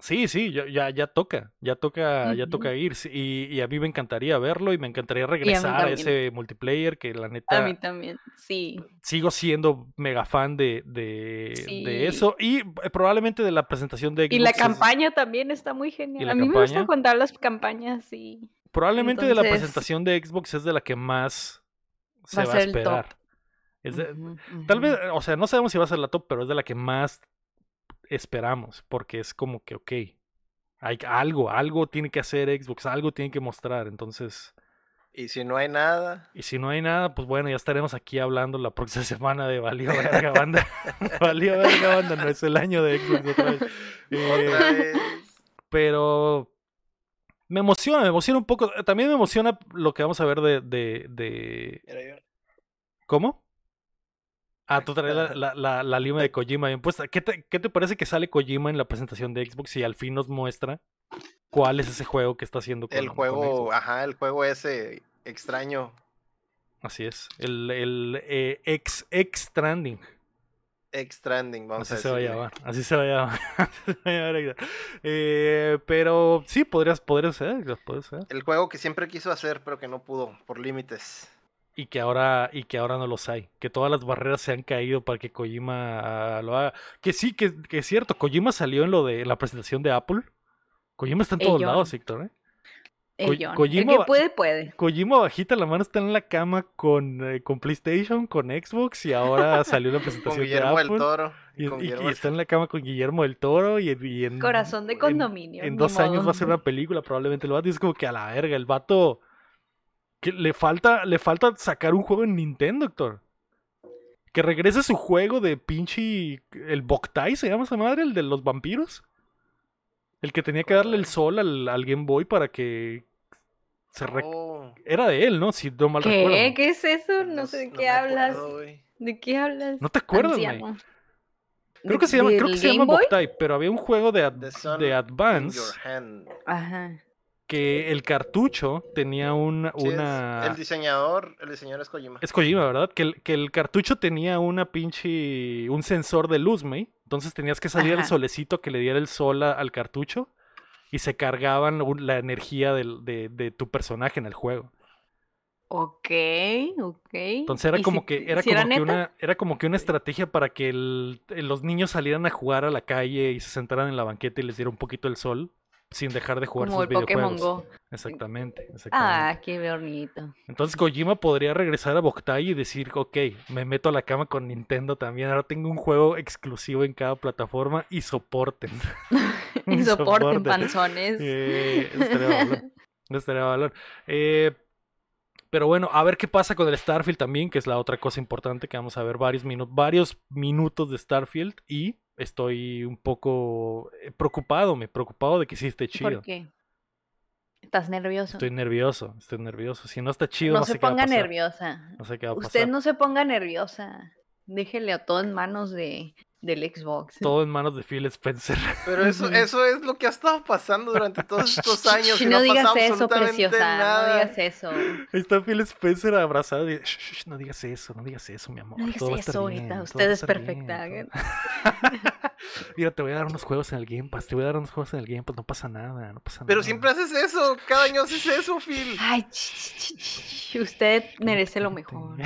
Sí, sí, ya, ya, ya toca, ya toca, ya Ujú. toca ir. Y, y a mí me encantaría verlo y me encantaría regresar a, ese multiplayer que la A neta mí también, sí. sigo siendo mega fan de, de, eso y eh, probablemente de la presentación de Y la Xbox campaña también está muy genial. A mí me gusta contar las campañas, sí. Probablemente de la presentación de Xbox es de la que más se Va va, a esperar. Tal vez, o sea, no sabemos si va a ser la top, pero es de la que más esperamos, porque es como que, ok, hay algo, algo tiene que hacer Xbox, algo tiene que mostrar, entonces, Y si no hay nada, y si no hay nada, pues bueno, ya estaremos aquí hablando la próxima semana de Valió Verga Banda. Valió Verga Banda, no es el año de Xbox otra vez. Eh, otra vez. pero me emociona, me emociona un poco, también me emociona lo que vamos a ver de, de, de... ¿Cómo? Ah, tú traes la, la, la, la lima de Kojima bien puesta. ¿Qué te, ¿Qué te parece que sale Kojima en la presentación de Xbox y al fin nos muestra cuál es ese juego que está haciendo con El juego, ajá, el juego ese extraño. Así es. El, el eh, X, X Stranding. Extranding, vamos Así a se va a llamar. Así se va a llamar. Así se va a llamar, exacto. Eh, pero sí, podrías, podría ser. podría ser. El juego que siempre quiso hacer, pero que no pudo, por límites. Y que ahora, y que ahora no los hay. Que todas las barreras se han caído para que Kojima ah, lo haga. Que sí, que, que es cierto. Kojima salió en lo de en la presentación de Apple. Kojima está en todos lados, Víctor, ¿eh? El que puede, puede. Kojima bajita la mano está en la cama con, eh, con PlayStation, con Xbox y ahora salió la Con presentación de Guillermo Apple. del Toro. y, con está en la cama con Guillermo del Toro y, en- y en Corazón de condominio. En, dos años va a ser una película, probablemente lo va a Es como que a la verga, el vato que le falta, le falta sacar un juego en Nintendo, doctor. Que regrese su juego de pinche el Boktai, se llama esa madre, el de los vampiros. El que tenía que darle el sol al, al Game Boy para que se rec- Oh, era de él, ¿no? Si no mal recuerdo. ¿Qué? ¿Qué es eso? No, sé de qué hablas. acuerdo. ¿De qué hablas? ¿No te acuerdas, güey? Creo ¿De- que se llama, creo que se llama pero había un juego de, ad- de Advance. Ajá. Que el cartucho tenía un- Sí, es- una... el diseñador, el diseñador es Kojima. Es Kojima, ¿verdad? Que el, que el cartucho tenía una pinche... un sensor de luz, ¿me? Entonces tenías que salir al solecito que le diera el sol a- al cartucho y se cargaban la energía de, de tu personaje en el juego. Ok, ok. Entonces era ¿Y como si- que era si como que una era como que una estrategia para que el- los niños salieran a jugar a la calle y se sentaran en la banqueta y les diera un poquito el sol sin dejar de jugar Como sus el Pokémon videojuegos. Go. Exactamente, exactamente. Ah, qué bonito. Entonces Kojima podría regresar a Boktai y decir, ok, me meto a la cama con Nintendo también, ahora tengo un juego exclusivo en cada plataforma y soporten. Y soporten soporten. panzones. Eh, estaría valor. Estaría valor. Eh, pero bueno, a ver qué pasa con el Starfield también, que es la otra cosa importante que vamos a ver varios, minu- varios minutos de Starfield y estoy un poco eh, preocupado, me preocupado de que sí esté chido. ¿Por qué? ¿Estás nervioso? Estoy nervioso, estoy nervioso. Si no está chido, no, no, se sé qué va a ponga pasar. nerviosa. No sé qué va a Usted no se ponga nerviosa. Déjele todo en manos de, del Xbox. Todo en manos de Phil Spencer. Pero eso, eso es lo que ha estado pasando durante todos estos años. Si no digas eso, preciosa. nada. No digas eso. Ahí está Phil Spencer abrazado y "Shh, shh, no digas eso, no digas eso, mi amor. No digas todo a eso bien, ahorita, usted a es bien, perfecta. Mira, te voy a dar unos juegos en el Game Pass, te voy a dar unos juegos en el Game Pass, no pasa nada, no pasa Pero nada. siempre haces eso. Cada año haces eso, Phil. Ay, ch, ch, ch, ch, usted merece lo mejor.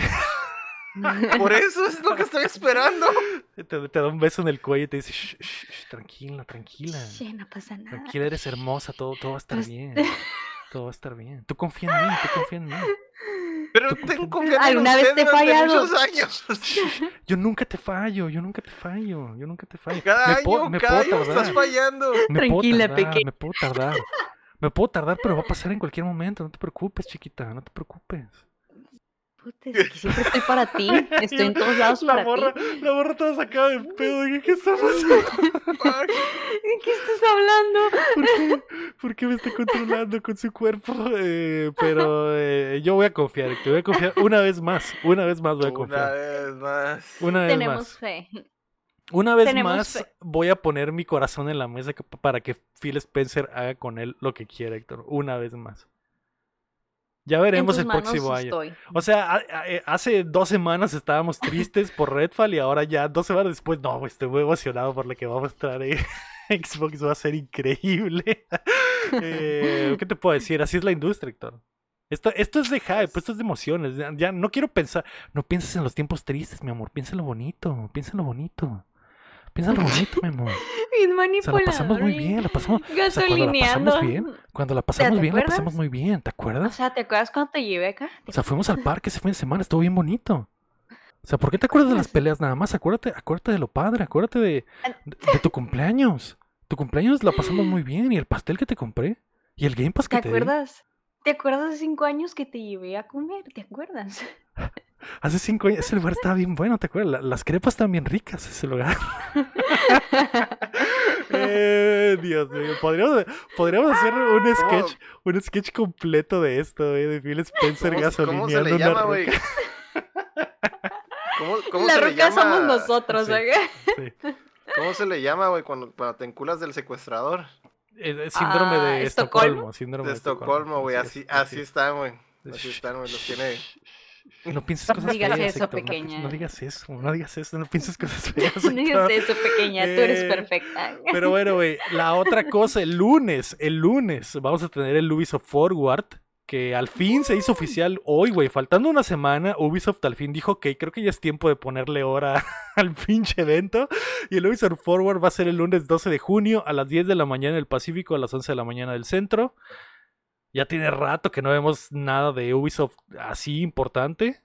Por eso es lo que estoy esperando. Te, te da un beso en el cuello y te dice, "Shh, shh, shh, tranquila, tranquila. Sí, no pasa nada. Tranquila, eres hermosa, todo, todo va a estar Pues- bien. Todo va a estar bien. Tú confía en mí, tú confía en mí. Pero Tú- tengo confianza en ¿Alguna vez te he fallado? muchos años. Yo nunca te fallo, yo nunca te fallo, yo nunca te fallo. Cada Me año, me cada puedo año estás fallando. Me Tranquila, tardar, peque. Me puedo tardar. Me puedo tardar, pero va a pasar en cualquier momento. No te preocupes, chiquita, no te preocupes. Puta, es que siempre estoy para ti. Estoy en todos lados la para morra, ti. La morra toda sacada de pedo. ¿qué está pasando? ¿De qué estás hablando? ¿Por qué, por qué me está controlando con su cuerpo? Eh, pero eh, yo voy a confiar, te voy a confiar una vez más. Una vez más voy a Una confiar. vez más. Una vez Tenemos más. fe. Una vez tenemos más fe. voy a poner mi corazón en la mesa para que Phil Spencer haga con él lo que quiera, Héctor. Una vez más. Ya veremos el próximo año. estoy. O sea, a- a- eh, hace dos semanas estábamos tristes por Redfall y ahora ya dos semanas después, no, estoy muy emocionado por lo que va a mostrar eh. Xbox, va a ser increíble. Eh, ¿Qué te puedo decir? Así es la industria, Héctor. Esto, esto es de hype, esto es de emociones. Ya, ya no quiero pensar, no pienses en los tiempos tristes, mi amor, piensa en lo bonito, piensa en lo bonito. Piensa en lo bonito, mi amor. Bien O sea, la manipulador. pasamos muy bien, la pasamos. O sea, cuando la Gasolineando. pasamos bien, cuando la pasamos te bien, la acuerdas? pasamos muy bien, ¿te O acuerdas? sea, ¿te acuerdas cuando te llevé acá? O sea, fuimos al parque ese fin de semana, estuvo bien bonito. O sea, ¿por qué te acuerdas de las peleas nada más? Acuérdate, acuérdate de lo padre, acuérdate de, de, de tu cumpleaños. Tu cumpleaños la pasamos muy bien y el pastel que te compré y el Game Pass ¿Te que te, di. acuerdas? ¿Te acuerdas de cinco años que te llevé a comer? ¿Te acuerdas? Hace cinco años, ese lugar estaba bien bueno, ¿te acuerdas? La- las crepas estaban bien ricas, ese lugar. Eh, Dios mío, podríamos, podríamos hacer un ¿Cómo? sketch, un sketch completo de esto, eh, de Phil Spencer ¿Cómo, cómo se gasolineando le llama, güey? ¿Cómo, cómo La se le roca llama? somos nosotros, Sí. ¿Cómo se le llama, güey, cuando, cuando te enculas del secuestrador? Eh, eh, síndrome Ah, de ¿Estocolmo? Estocolmo. Síndrome De Estocolmo, güey. Así, así están, güey. Así están, güey. Los tiene. No pienses No cosas digas feas, eso, Héctor, pequeña. No, digas eso, no digas eso, no pienses cosas feas. No digas eso, pequeña, tú eres Eh, perfecta. Pero bueno, güey, la otra cosa, el lunes, el lunes vamos a tener el Ubisoft Forward, que al fin se hizo oficial hoy, güey. Faltando una semana, Ubisoft al fin dijo que creo que ya es tiempo de ponerle hora al pinche evento. Y el Ubisoft Forward va a ser el lunes 12 de junio a las 10 de la mañana del Pacífico, a las 11 de la mañana del centro. Ya tiene rato que no vemos nada de Ubisoft así importante.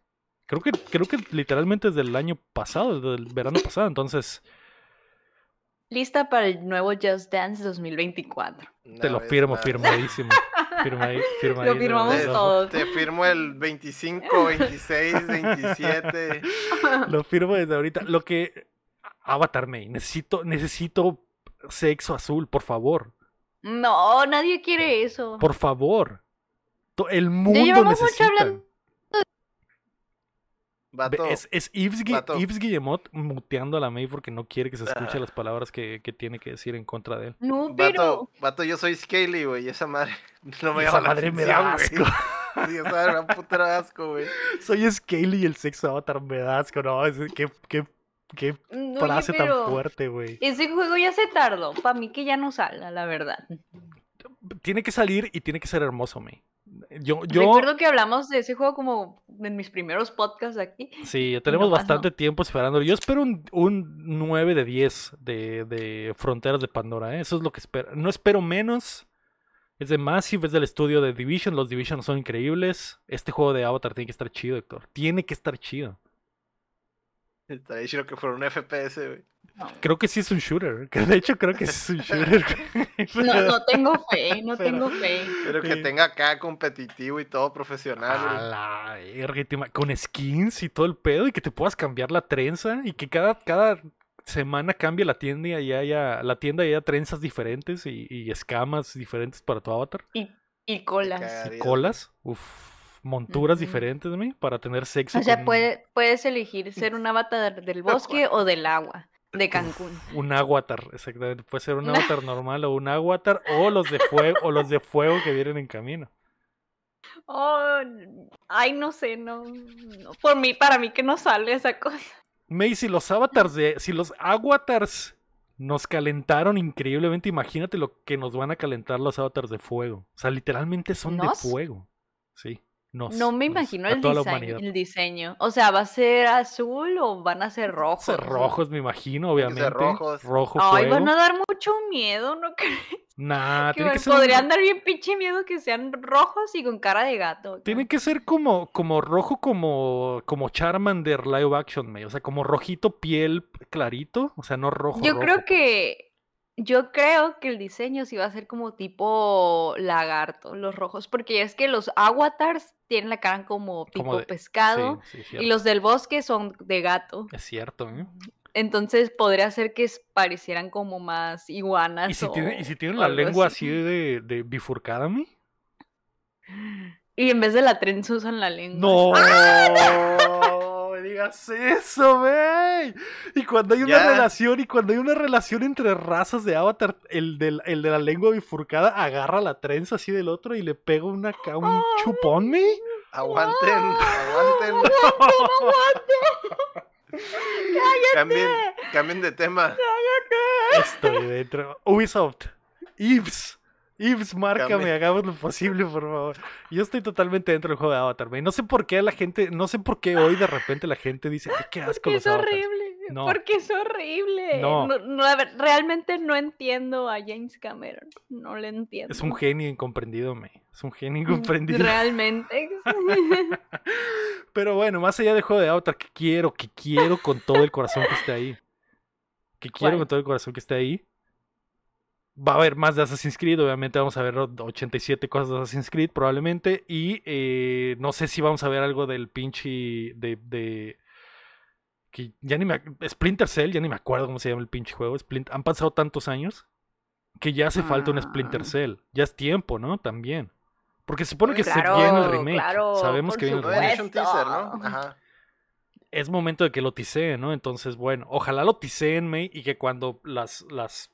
Creo que, creo que literalmente desde el año pasado, desde el verano pasado. Entonces, Lista para el nuevo Just Dance 2024. te lo firmo, firmadísimo. Firma ahí, firma Lo ahí, firmamos lo- todos. te firmo el 25, 26, 27. Lo firmo desde ahorita. Lo que. Avatar May, necesito, necesito sexo azul, por favor. No, nadie quiere eso. Por favor. To- El mundo llevamos mucho necesita. hablando. Vato, Es, es Yves, Gui- Vato. Yves Guillemot muteando a la May porque no quiere que se escuche Ah. las palabras que, que tiene que decir en contra de él. No, pero. vato, vato, yo soy Scaly, güey. Esa madre no me Esa llama la madre me da asco. Sí, esa madre me da asco, güey. Soy Scaly y el sexo avatar me da asco. No, es, qué, qué, qué Oye, frase tan fuerte, güey. Ese juego ya se tardó. Para mí que ya no salga, la verdad. Tiene que salir y tiene que ser hermoso. Yo, yo, Recuerdo que hablamos de ese juego como en mis primeros podcasts aquí. Sí, ya tenemos bastante tiempo esperándolo. Yo espero un, un 9 de 10 de, de Fronteras de Pandora, ¿eh? Eso es lo que espero. No espero menos. Es de Massive, es del estudio de Division. Los Division son increíbles. Este juego de Avatar tiene que estar chido, Héctor. Tiene que estar chido. Estaría chido que fuera un FPS, güey. No, Creo que sí es un shooter. que De hecho, creo que sí es un shooter. no, no tengo fe, no Pero- tengo fe. Pero que Sí. tenga acá competitivo y todo profesional, A la con skins y todo el pedo y que te puedas cambiar la trenza y que cada, cada semana cambie la tienda y haya la tienda y haya trenzas diferentes y, y escamas diferentes para tu avatar Y, y colas. Y colas, uf, monturas diferentes ¿me? para tener sexo. O sea, con puede- puedes elegir ser un avatar del bosque o del agua, de Cancún. Un avatar, exactamente. Puede ser un avatar normal o un avatar o los de fuego o los de fuego que vienen en camino. Oh, ay, no sé, no, no, Por mí, para mí que no sale esa cosa. May, si los avatars de. Si los avatars nos calentaron increíblemente, imagínate lo que nos van a calentar los avatars de fuego. O sea, literalmente son ¿Nos? de fuego. Sí. Nos, No me imagino el toda la diseño, humanidad. el diseño. O sea, ¿va a ser azul o van a ser rojos? Ser rojos, me imagino, obviamente. ser rojos. Rojo Ay, fuego. van a dar mucho miedo, ¿no crees? Nah, Que tiene que me- ser. podrían dar bien pinche miedo que sean rojos y con cara de gato. acá. Tiene que ser como, como rojo, como, como Charmander live action, May. O sea, como rojito piel clarito. O sea, no rojo. Yo rojo. creo que Yo creo que el diseño sí va a ser como tipo lagarto, los rojos, porque es que los avatars tienen la cara como tipo Como de- pescado Sí, sí, y los del bosque son de gato. Es cierto, ¿eh? Entonces podría ser que parecieran como más iguanas. ¿Y si, o- tiene, y si tienen la lengua así de, de bifurcada, mi? Y en vez de la trenza usan la lengua. ¡No! ¡Ah! ¡No me digas eso, wey! Y cuando hay una Ya. relación, y cuando hay una relación entre razas de Avatar, el, del, el de la lengua bifurcada agarra la trenza así del otro y le pega una, ca- un chupón, mi. Aguanten, aguanten. Cambien, cambien de tema. Estoy dentro. Ubisoft. Ives. Ives, márcame, hagamos lo posible, por favor. Yo estoy totalmente dentro del juego de Avatar, wey. No sé por qué la gente, no sé por qué hoy de repente la gente dice, "Ay, qué asco Porque los es Avatars". horrible. No. Porque es horrible. No. No, no, a ver, realmente no entiendo a James Cameron. No le entiendo. Es un genio incomprendido, me. Es un genio incomprendido. Realmente. Pero bueno, más allá del juego de Avatar, que quiero, que quiero con todo el corazón que esté ahí. Que quiero ¿Cuál? con todo el corazón que esté ahí. Va a haber más de Assassin's Creed, obviamente vamos a ver 87 cosas de Assassin's Creed probablemente. Y eh, no sé si vamos a ver algo del pinche de, de que ya ni me Splinter Cell, ya ni me acuerdo cómo se llama el pinche juego. Splint- han pasado tantos años que ya hace falta un Splinter Ah. Cell. Ya es tiempo, ¿no? También. Porque se supone que se viene el remake. claro, Sabemos que viene el remake. un teaser, ¿no? Ajá. es momento de que lo tiseen, ¿no? Entonces, bueno, ojalá lo tiseen, May, y que cuando las, las,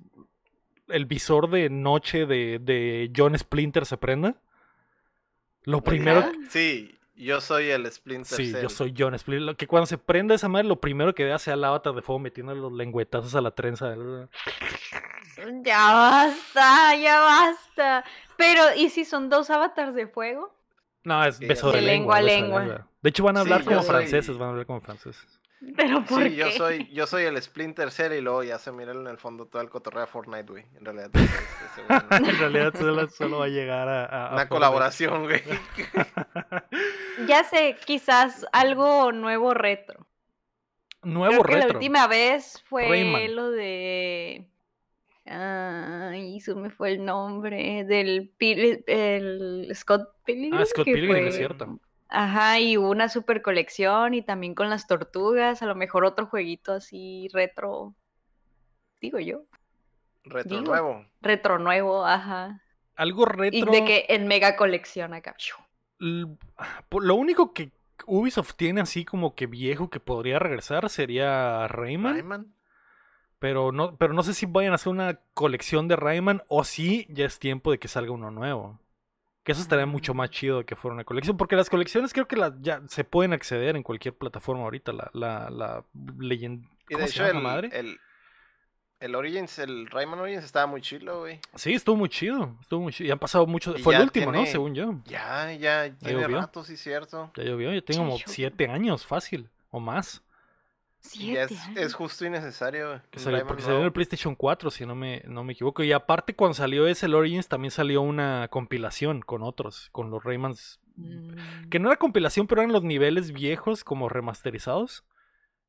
el visor de noche de, de John Splinter se prenda, lo primero. Sí, yo soy el Splinter sí, Cell. yo soy John Splinter, lo- que cuando se prenda esa madre, lo primero que vea sea el avatar de fuego metiendo los lengüetazos a la trenza. Ya basta, ya basta. Pero, ¿y si son dos avatars de fuego? No, es beso de de lengua. lengua a beso de lengua. lengua. De hecho, van a hablar como soy- franceses, van a hablar como franceses. Pero ¿por Sí, qué? yo soy, yo soy el Splinter Cell y luego ya se mira en el fondo todo el cotorreo de Fortnite, güey. En realidad. es- es- es en realidad solo, solo va a llegar a... una colaboración, güey. Ya sé, quizás algo nuevo retro. Nuevo Creo que la retro. última vez fue Rayman. lo de. Ay, se me fue el nombre. Del Pil- el Scott Pilgrim. Ah, Scott Pilgrim, es cierto. Ajá, y una super colección y también con las tortugas. A lo mejor otro jueguito así retro. Digo yo. Retro Digo. nuevo. Retro nuevo, ajá. Algo retro. Y de que en mega colección acá. Lo único que Ubisoft tiene así como que viejo que podría regresar sería Rayman. Rayman. Pero no, pero no sé si vayan a hacer una colección de Rayman o si ya es tiempo de que salga uno nuevo. Que eso estaría mucho más chido de que fuera una colección. Porque las colecciones creo que ya se pueden acceder en cualquier plataforma ahorita. La, la, la leyenda. Y ¿Cómo de hecho, el, madre? el, el Origins, el Rayman Origins estaba muy chilo, güey. Sí, estuvo muy chido. Estuvo muy chido. Y han pasado mucho. Y Fue el ya último, ¿no? Según yo. Ya, ya, tiene llovió. rato, sí, cierto. Ya llovió. Yo tengo Ya como siete años, fácil. O más. Y es, justo y necesario. Que un salió, porque salió en el PlayStation 4, si no me, no me equivoco. Y aparte, cuando salió ese el Origins, también salió una compilación con otros, con los Raymans. Mm. Que no era compilación, pero eran los niveles viejos, como remasterizados.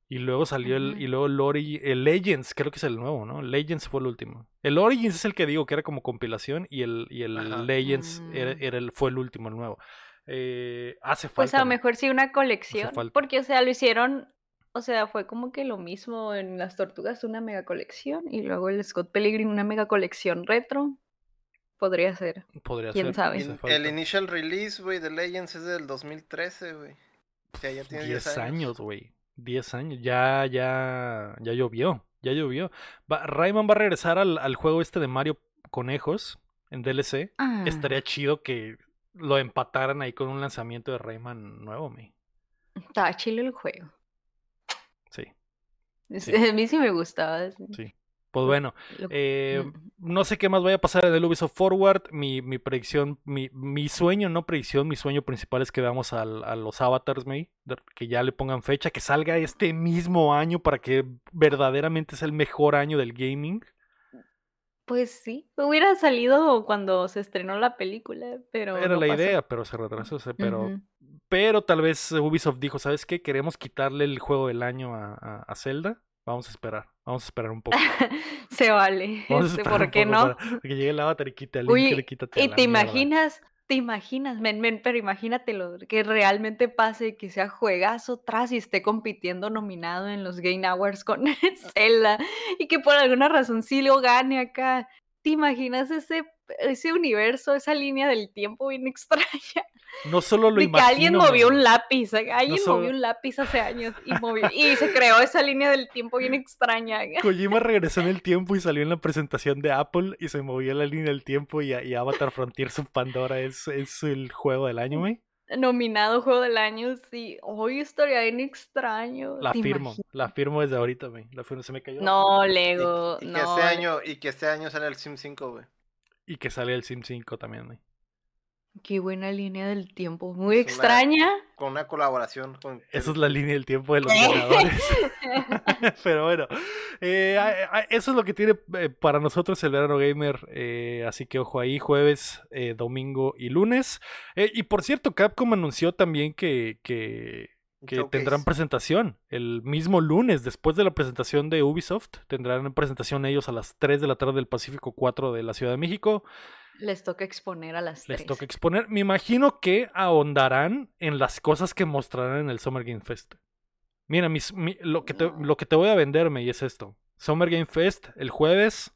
Y luego salió el, y luego el, Ori- el Legends, creo que es el nuevo, ¿no? Legends fue el último. El Origins es el que digo que era como compilación y el, y el Ajá. Legends era, Mm. era el, fue el último, el nuevo. Eh, hace falta. Pues a lo mejor sí una colección. Porque, o sea, lo hicieron. O sea, fue como que lo mismo en las tortugas, una mega colección. Y luego el Scott Pilgrim, una mega colección retro. Podría ser. Podría quién ser. sabe. In- el initial release, güey, de Legends es del 2013, güey. O sea, ya tiene 10 10 años. güey. 10 años. Ya, ya, ya llovió. Ya llovió. Va- Rayman va a regresar al, al juego este de Mario Conejos en DLC. Ah, Estaría chido que lo empataran ahí con un lanzamiento de Rayman nuevo, me. Estaba chilo el juego. Sí. A mí sí me gustaba. sí. sí. Pues bueno, eh, no sé qué más vaya a pasar en el Ubisoft Forward. Mi, mi predicción, mi, mi sueño, no predicción, mi sueño principal es que veamos al- a los avatars, May, que ya le pongan fecha, que salga este mismo año para que verdaderamente sea el mejor año del gaming. Pues sí, hubiera salido cuando se estrenó la película, pero. Era no la pasó. idea, pero se retrasó. se- Pero, Ujú. pero tal vez Ubisoft dijo, ¿sabes qué? Queremos quitarle el juego del año a, a- a Zelda Vamos a esperar. Vamos a esperar un poco. Se vale. Vamos a Este, esperar ¿Por un qué poco no? para que llegue el avatar y quite al link Oye, que le quítate a Y te mierda. imaginas, te imaginas, men, men, pero imagínatelo, que realmente pase, que sea juegazo tras y esté compitiendo nominado en los Game Awards con Zelda y que por alguna razón sí lo gane acá. ¿Te imaginas ese, ese universo, esa línea del tiempo bien extraña? No solo lo de que imagino. alguien movió un lápiz, ¿eh? alguien solo- movió un lápiz hace años y, movió, y se creó esa línea del tiempo bien extraña. Kojima regresó en el tiempo y salió en la presentación de Apple y se movió la línea del tiempo y, y Avatar Frontier of Pandora es, es el juego del año, güey. Nominado Juego del Año, sí. Hoy estaría bien extraño. La ¿te firmo, imaginas? la firmo desde ahorita, güey. La firmo, se me cayó. No, Lego, y que no. este año, y que este año sale el Sim 5, güey. Y que sale el Sim 5 también, güey. Qué buena línea del tiempo. Muy Es una- extraña. Con una colaboración con. Esa es la línea del tiempo de los ganadores. Pero bueno, eh, eso es lo que tiene eh, para nosotros el verano gamer. eh, así que ojo ahí, jueves, eh, domingo y lunes. Eh, y por cierto, Capcom anunció también que, que, que Showcase. tendrán presentación el mismo lunes, después de la presentación de Ubisoft. Tendrán presentación ellos a las 3 de la tarde del Pacífico 4 de la Ciudad de México. Les toca exponer a las Les tres. toca exponer. Me imagino que ahondarán en las cosas que mostrarán en el Summer Game Fest. Mira, mis- mi- lo, que te, lo que te voy a venderme y es esto. Summer Game Fest, el jueves,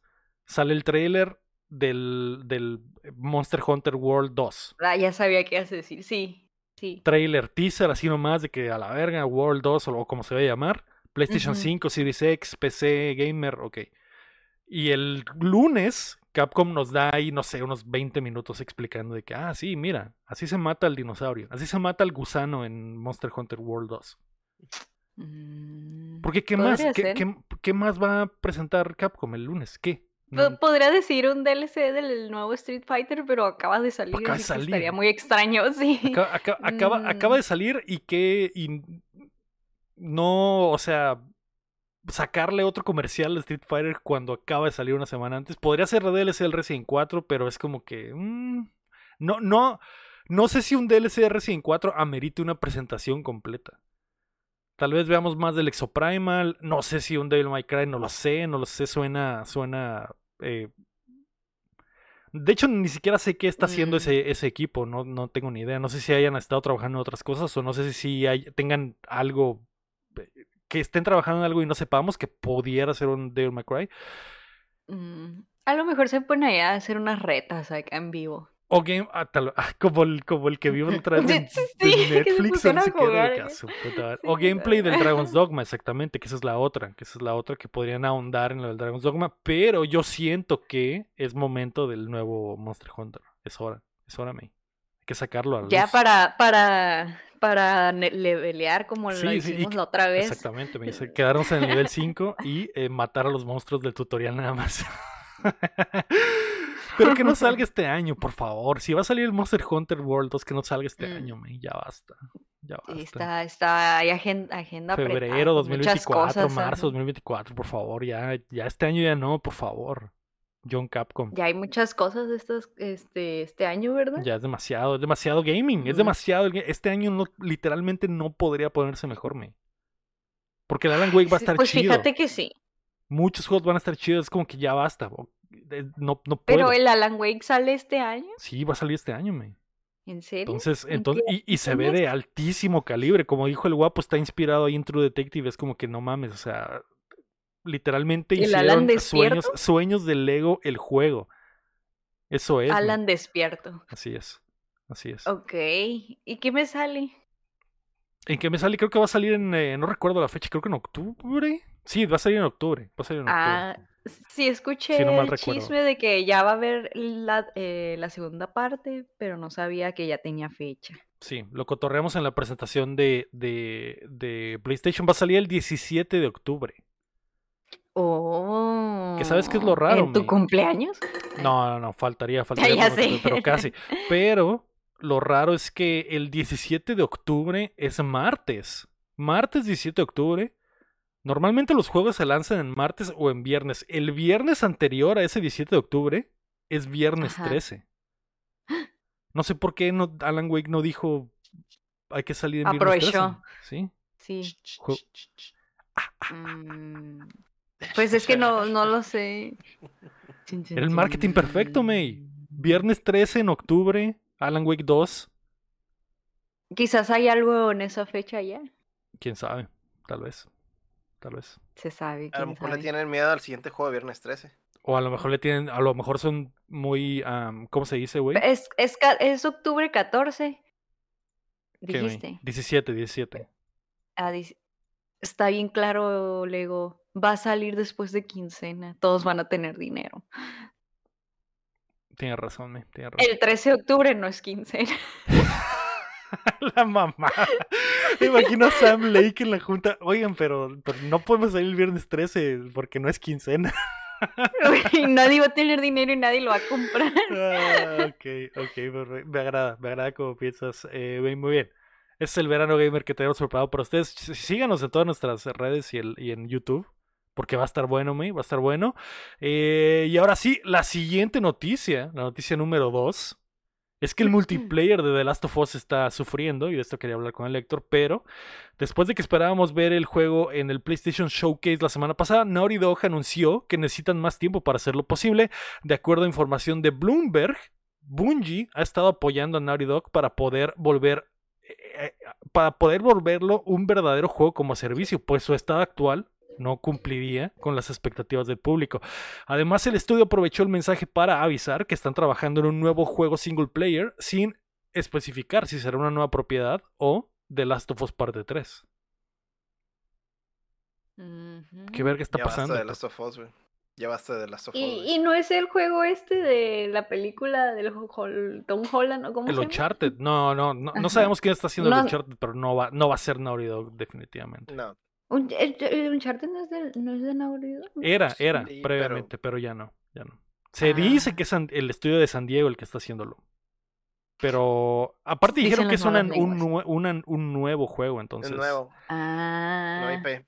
sale el trailer del, del Monster Hunter World 2. Ah, ya sabía qué ibas a decir. Sí, sí. Trailer teaser, así nomás, de que a la verga, World 2 o como se va a llamar. PlayStation Ujú. 5, Series X, PC, Gamer, ok. Y el lunes, Capcom nos da ahí, no sé, unos 20 minutos explicando de que, ah, sí, mira, así se mata al dinosaurio, así se mata al gusano en Monster Hunter World 2. Mm, Porque, ¿qué más? ¿Qué, qué- qué más va a presentar Capcom el lunes? ¿Qué? No- Podría decir un DLC del nuevo Street Fighter, pero acaba de salir. Acaba de salir. Estaría muy extraño, sí. Acaba, acaba- acaba- acaba Mm. de salir y que y no, o sea, sacarle otro comercial de Street Fighter cuando acaba de salir una semana antes. Podría ser DLC del Resident 4, pero es como que mm, no, no, no sé si un DLC de Resident 4 amerite una presentación completa. Tal vez veamos más del Exoprimal. No sé si un Devil May Cry, no lo sé, no lo sé, suena, suena. eh, De hecho, ni siquiera sé qué está haciendo Mm. ese, ese equipo, no, no tengo ni idea. No sé si hayan estado trabajando en otras cosas o no sé si hay- tengan algo, eh, que estén trabajando en algo y no sepamos que pudiera ser un May Cry. Mm, A lo mejor se pone allá a hacer unas retas acá en vivo. O game, ah, tal- ah, como, el, como el que vimos otra vez en, Sí, en sí, que se Netflix. o pusieron no a sé qué, de jugar, que, ah, O gameplay del. Dragon's Dogma, exactamente, que esa es la otra, que esa es la otra que podrían ahondar en lo del Dragon's Dogma, pero yo siento que es momento del nuevo Monster Hunter. Es hora, es hora, me. Hay que sacarlo a la Ya luz. para, para, para levelear como lo Sí, hicimos la otra vez. Exactamente, me dice, quedarnos en el nivel 5 y eh, matar a los monstruos del tutorial nada más. Pero que no salga este año, por favor. Si va a salir el Monster Hunter World 2, que no salga este Mm. año, me. Ya basta. Ya basta. Está, está, hay agenda, agenda apretada Febrero muchas 2024, cosas, marzo ¿no? 2024, por favor. Ya, ya este año ya no, por favor. John Capcom. Ya hay muchas cosas estas, este, este año, ¿verdad? Ya es demasiado, es demasiado gaming, es demasiado. Este año no, literalmente no podría ponerse mejor, me. Porque el Alan Wake va a estar pues chido. fíjate que sí. Muchos juegos van a estar chidos, es como que ya basta. No, no puedo. Pero el Alan Wake sale este año, Sí, va a salir este año, me. ¿en serio? Entonces, ¿En entonces, y, y se ve de altísimo calibre. Como dijo el guapo, está inspirado ahí en True Detective. Es como que no mames, o sea, literalmente ¿El Alan hicieron sueños, sueños de Lego el juego. Eso es. Alan despierto. Así es. Así es. Ok. ¿Y qué me sale? ¿En qué me sale? Creo que va a salir en. eh, no recuerdo la fecha, creo que en octubre. Sí, va a salir en octubre. Va a salir en octubre. Ah, sí, escuché Si no mal el recuerdo. chisme de que ya va a haber la, eh, la segunda parte, pero no sabía que ya tenía fecha. Sí, lo cotorreamos en la presentación de, de, de PlayStation. Va a salir el 17 de octubre. Oh. sabes qué es lo raro, ¿En tu mi? cumpleaños? No, no, no, faltaría, faltaría. ya sé. Pero casi. Pero lo raro es que el 17 de octubre es martes. Martes 17 de octubre. Normalmente los juegos se lanzan en martes o en viernes. El viernes anterior a ese 17 de octubre es viernes Ajá. 13. No sé por qué no, Alan Wake no dijo hay que salir en viernes 13. Aprovechó. Sí. Sí. Jue- Mm, Pues es que no, no lo sé. Era el marketing perfecto, May. Viernes 13 en octubre, Alan Wake 2. Quizás hay algo en esa fecha ya. Quién sabe, tal vez. Tal vez. Se sabe. A lo mejor le tienen miedo al siguiente juego de Viernes 13. O a lo mejor le tienen, a lo mejor son muy, ¿cómo se dice, güey? Es, es, ca- es octubre 14. ¿Qué, güey? Dijiste. 17, 17. Ah, Está bien claro, Lego. Va a salir después de quincena. Todos van a tener dinero. Tienes razón, me, tienes razón. El 13 de octubre no es quincena. La mamá. Imagino a Sam Lake en la junta. Oigan, pero, pero no podemos salir el viernes 13 porque no es quincena. Y nadie va a tener dinero y nadie lo va a comprar. Ah, ok, ok, me agrada, me agrada como piensas. Eh, muy bien. Este es el verano gamer que tenemos preparado para ustedes. Sí- Síganos en todas nuestras redes y, el- y en YouTube. Porque va a estar bueno, me, va a estar bueno. Eh, y ahora sí, la siguiente noticia, la noticia número 2, es que el multiplayer de The Last of Us está sufriendo, y de esto quería hablar con el Héctor, pero después de que esperábamos ver el juego en el PlayStation Showcase la semana pasada, Naughty Dog anunció que necesitan más tiempo para hacerlo posible. De acuerdo a información de Bloomberg, Bungie ha estado apoyando a Naughty Dog para poder volver eh, para poder volverlo un verdadero juego como servicio, pues su estado actual no cumpliría con las expectativas del público. Además, el estudio aprovechó el mensaje para avisar que están trabajando en un nuevo juego single player sin especificar si será una nueva propiedad o The Last of Us Parte 3. Ujú. ¿Qué ver qué está ya pasando? basta de Last of Us, güey. Ya basta de Last of Us. Y, no es el juego este de la película del Tom Holland, ¿o cómo El se llama? Uncharted. No, no, no, sabemos quién está haciendo el No. Uncharted, pero no va, no va a ser Naughty Dog definitivamente. No, Un- el, el Uncharted no es de, no es de Naughty. Era, era, Sí, previamente, pero... ya no, ya no. Se dice Ah. que es el estudio de San Diego el que está haciéndolo. Pero aparte dijeron que es una- un, una- un nuevo juego, entonces. es nuevo. Ah. No IP.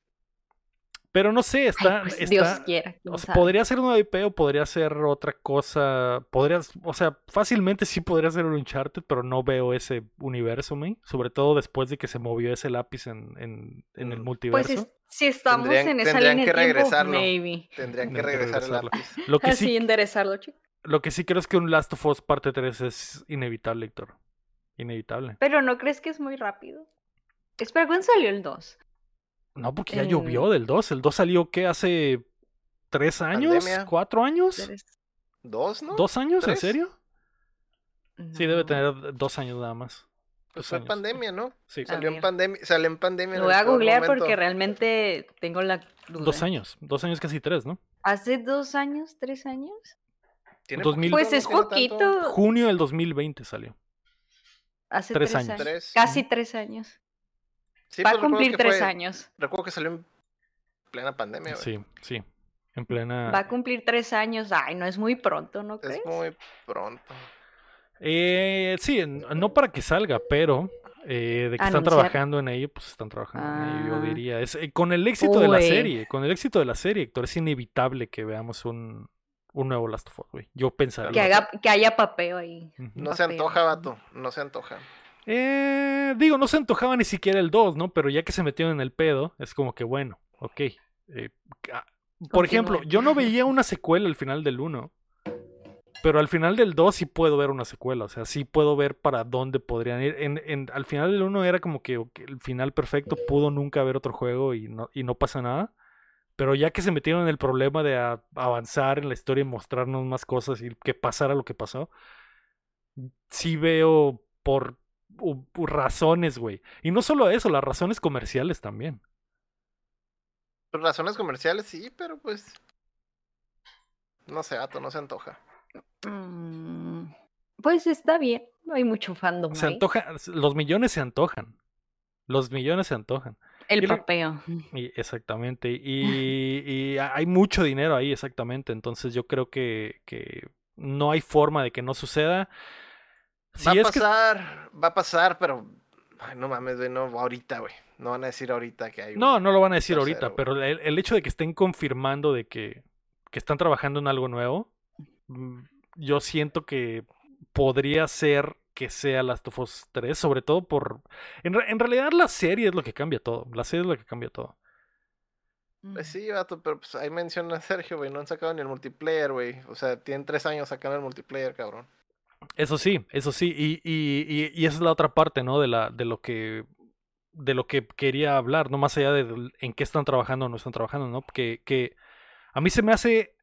Pero no sé, Ay, está. pues, está- Dios quiera. o sea, podría ser una IP o podría ser otra cosa. Podrías, o sea, fácilmente sí podría ser un Uncharted, pero no veo ese universo, me. Sobre todo después de que se movió ese lápiz en, en, en el Mm. multiverso. Pues es- si estamos Tendrían- en esa tendrían línea que de tiempo, regresarlo. maybe. Tendrían que Tendrían que regresar el regresarlo. lápiz. Lo que Así sí enderezarlo, chicos. Lo que sí creo es que un Last of Us parte 3 es inevitable, Héctor. Inevitable. Pero no crees que es muy rápido. Espera, ¿cuándo salió el 2? No, porque ya llovió del 2. El 2 salió, ¿qué? ¿Hace tres años? Pandemia. ¿Cuatro años? ¿Dos, no? ¿Dos años? ¿En serio? Sí, debe tener dos años nada más. Pues fue años. pandemia, ¿no? Sí, Salió en pandemia. Salió en pandemia. Lo voy a googlear momento. porque realmente tengo la duda. dos años. Dos años, casi tres, ¿no? ¿Hace dos años? ¿Tres años? Tiene 2000. poquito, Pues es tiene tanto. poquito. Junio del 2020 salió. Hace Tres tres, años. años. Tres. Casi tres años. Sí, Va a pues cumplir que tres fue- años. Recuerdo que salió en plena pandemia. Sí, sí. En plena. Va a cumplir tres años. Ay, no es muy pronto, ¿no crees? Es muy pronto. Eh, sí, no para que salga, pero eh, de que están trabajando en ello, pues están trabajando en ello, yo Ah. diría. Es, eh, con el éxito de la serie, con el éxito de la serie, Héctor, es inevitable que veamos un, un nuevo Last of Us, güey. Yo pensaría. Que, haga, que haya papeo ahí. No se antoja, vato. No se antoja. Eh, digo, no se antojaba ni siquiera el 2, ¿no? Pero ya que se metieron en el pedo, es como que bueno, ok. eh, ah, por ejemplo, yo no veía una secuela al final del 1, pero al final del 2 sí puedo ver una secuela, o sea, sí puedo ver para dónde podrían ir. En, en- al final del 1 era como que el final perfecto, pudo nunca haber otro juego y no, y no pasa nada. Pero ya que se metieron en el problema de a- avanzar en la historia y mostrarnos más cosas y que pasara lo que pasó, sí veo por razones, güey. Y no solo eso, las razones comerciales también. Por razones comerciales, sí, pero pues. No sé, vato, no se antoja. Mm, Pues está bien. No hay mucho fandom Se ahí. antoja, los millones se antojan. Los millones se antojan. El y papeo. Y, exactamente. Y, y hay mucho dinero ahí, exactamente. Entonces yo creo que, que no hay forma de que no suceda. Si va a que pasar, va a pasar, pero. Ay, no mames, güey, no, ahorita, güey. No van a decir ahorita que hay. un- No, no lo van a decir tercero, ahorita, pero el, el hecho de que estén confirmando de que, que están trabajando en algo nuevo, mm, yo siento que podría ser que sea Last of Us 3, sobre todo por... En, re- en realidad la serie es lo que cambia todo, la serie es lo que cambia todo. Pues sí, vato, pero pues ahí menciona Sergio, güey, no han sacado ni el multiplayer, güey. O sea, tienen tres años sacando el multiplayer, cabrón. Eso sí, eso sí, y, y, y, esa es la otra parte, ¿no? De la, de lo que de lo que quería hablar, no más allá de en qué están trabajando o no están trabajando, ¿no? Que, que a mí se me hace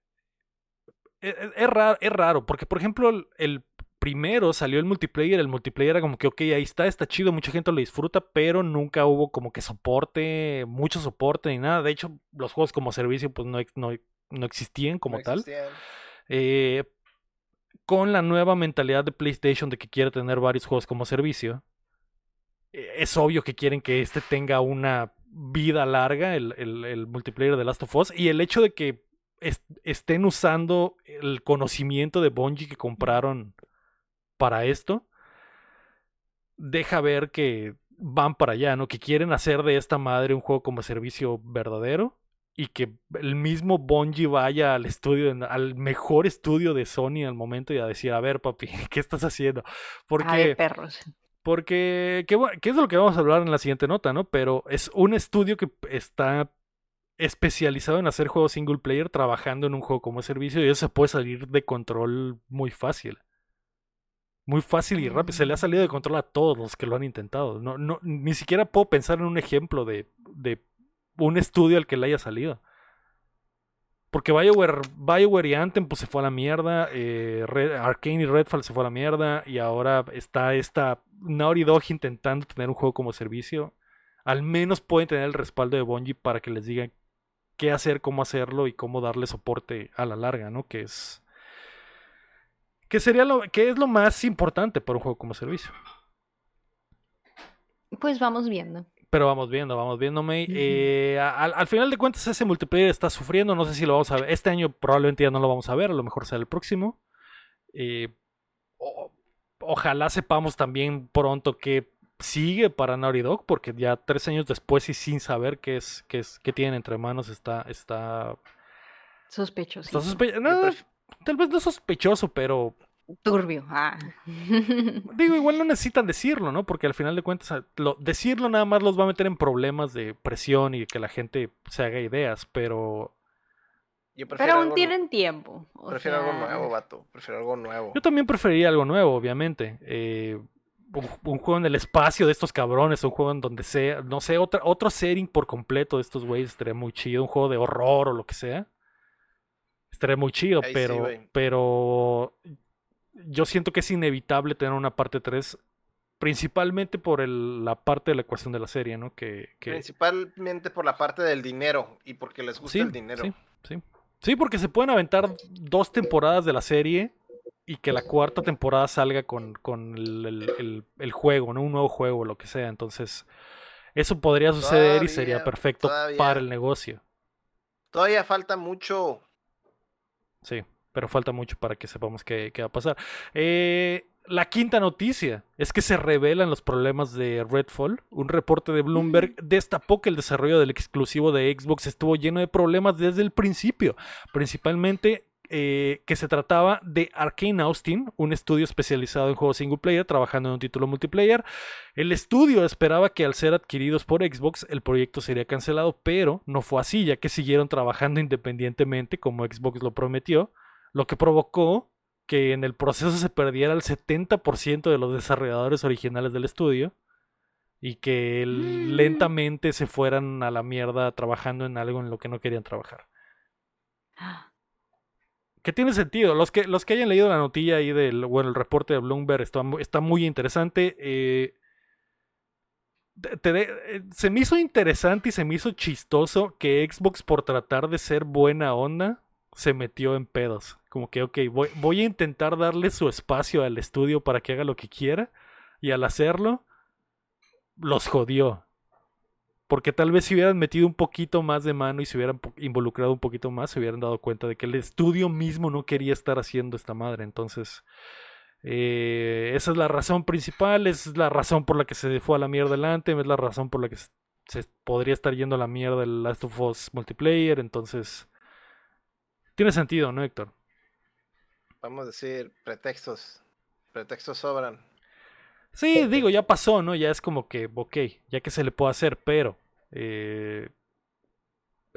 e, e, es, raro, es raro, porque por ejemplo el, el, primero salió el multiplayer, el multiplayer era como que, ok, ahí está, está chido, mucha gente lo disfruta, pero nunca hubo como que soporte, mucho soporte ni nada. De hecho, los juegos como servicio pues no, no, no existían como no existían. tal. Eh, con la nueva mentalidad de PlayStation de que quiere tener varios juegos como servicio, eh, es obvio que quieren que este tenga una vida larga, el, el, multiplayer de Last of Us, y el hecho de que est estén usando el conocimiento de Bungie que compraron para esto, deja ver que van para allá, ¿no? Que quieren hacer de esta madre un juego como servicio verdadero y que el mismo Bungie vaya al estudio, al mejor estudio de Sony al momento y a decir, a ver, papi, ¿qué estás haciendo? Porque... Ay, perros. Porque, ¿qué, ¿qué, es de lo que vamos a hablar en la siguiente nota, no? Pero es un estudio que está especializado en hacer juegos single player trabajando en un juego como servicio y eso se puede salir de control muy fácil. Muy fácil y rápido. Se le ha salido de control a todos los que lo han intentado. No, no, ni siquiera puedo pensar en un ejemplo de, de un estudio al que le haya salido. Porque BioWare, BioWare y Anthem pues se fue a la mierda, eh, Red, Arkane y Redfall se fue a la mierda y ahora está esta Naughty Dog intentando tener un juego como servicio. Al menos pueden tener el respaldo de Bungie para que les digan qué hacer, cómo hacerlo y cómo darle soporte a la larga, ¿no? Que es que sería lo que es lo más importante para un juego como servicio. Pues vamos viendo. Pero vamos viendo, vamos viendo, May. Eh, al, al, final de cuentas, ese multiplayer está sufriendo. No sé si lo vamos a ver. Este año probablemente ya no lo vamos a ver. A lo mejor será el próximo. Eh, o, ojalá sepamos también pronto que sigue para Naughty Dog. Porque ya tres años después y sin saber qué es, qué es, qué tienen entre manos, está. está sospechoso. Está sospe no, tal vez no sospechoso, pero Turbio. Ah. Digo, igual no necesitan decirlo, ¿no? Porque al final de cuentas, lo, decirlo nada más los va a meter en problemas de presión y que la gente se haga ideas, pero. pero aún tienen tiempo. prefiero sea... algo nuevo, vato. Prefiero algo nuevo. Yo también preferiría algo nuevo, obviamente. Eh, un, un, juego en el espacio de estos cabrones, un juego en donde sea, no sé, otra, otro setting por completo de estos güeyes estaría muy chido, un juego de horror o lo que sea. Estaría muy chido, Ahí pero, sí, pero yo siento que es inevitable tener una parte 3, principalmente por el, la parte de la ecuación de la serie, ¿no? Que, que... Principalmente por la parte del dinero y porque les gusta sí, el dinero. Sí, sí. sí, porque se pueden aventar dos temporadas de la serie y que la cuarta temporada salga con, con el, el, el, el, juego, ¿no? Un nuevo juego o lo que sea. Entonces, eso podría suceder todavía, y sería perfecto todavía, para el negocio. Todavía falta mucho. Sí pero falta mucho para que sepamos qué, qué va a pasar. Eh, la quinta noticia es que se revelan los problemas de Redfall. Un reporte de Bloomberg destapó que el desarrollo del exclusivo de Xbox estuvo lleno de problemas desde el principio, principalmente eh, que se trataba de Arkane Austin, un estudio especializado en juegos single player, trabajando en un título multiplayer. El estudio esperaba que al ser adquiridos por Xbox el proyecto sería cancelado, pero no fue así, ya que siguieron trabajando independientemente como Xbox lo prometió lo que provocó que en el proceso se perdiera el 70% de los desarrolladores originales del estudio y que mm. lentamente se fueran a la mierda trabajando en algo en lo que no querían trabajar. Que tiene sentido. Los que, los que hayan leído la notilla ahí del, bueno, el reporte de Bloomberg está, está muy interesante. Eh, te de, eh, se me hizo interesante y se me hizo chistoso que Xbox por tratar de ser buena onda se metió en pedos. Como que, ok, voy, voy, a intentar darle su espacio al estudio para que haga lo que quiera. Y al hacerlo, los jodió. Porque tal vez si hubieran metido un poquito más de mano y se hubieran involucrado un poquito más, se hubieran dado cuenta de que el estudio mismo no quería estar haciendo esta madre. Entonces, eh, esa es la razón principal, es la razón por la que se fue a la mierda delante, es la razón por la que se, se podría estar yendo a la mierda el Last of Us multiplayer. Entonces, tiene sentido, ¿no, Héctor? Vamos a decir, pretextos. Pretextos sobran. Sí, digo, ya pasó, ¿no? Ya es como que, ok, ya que se le puede hacer, pero... Eh,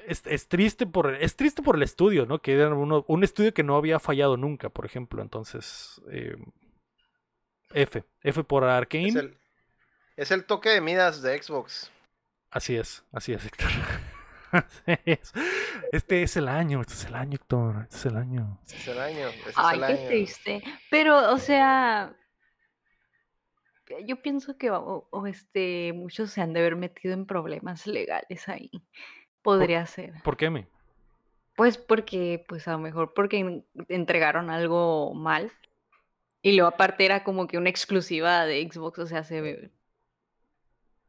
es, es triste por es triste por el estudio, ¿no? Que era uno- un estudio que no había fallado nunca, por ejemplo. Entonces, eh, F. F por Arkane. Es el, es el toque de Midas de Xbox. Así es, así es, Héctor. Este es el año, este es el año, Héctor. Este es el año. Ese es el año. Ese Ay, es el qué año. triste. Pero, o sea, yo pienso que o, o, este, muchos se han de haber metido en problemas legales ahí. Podría ser. ¿Por qué me? Pues porque, pues a lo mejor porque en- entregaron algo mal. Y luego aparte era como que una exclusiva de Xbox, o sea, se ve-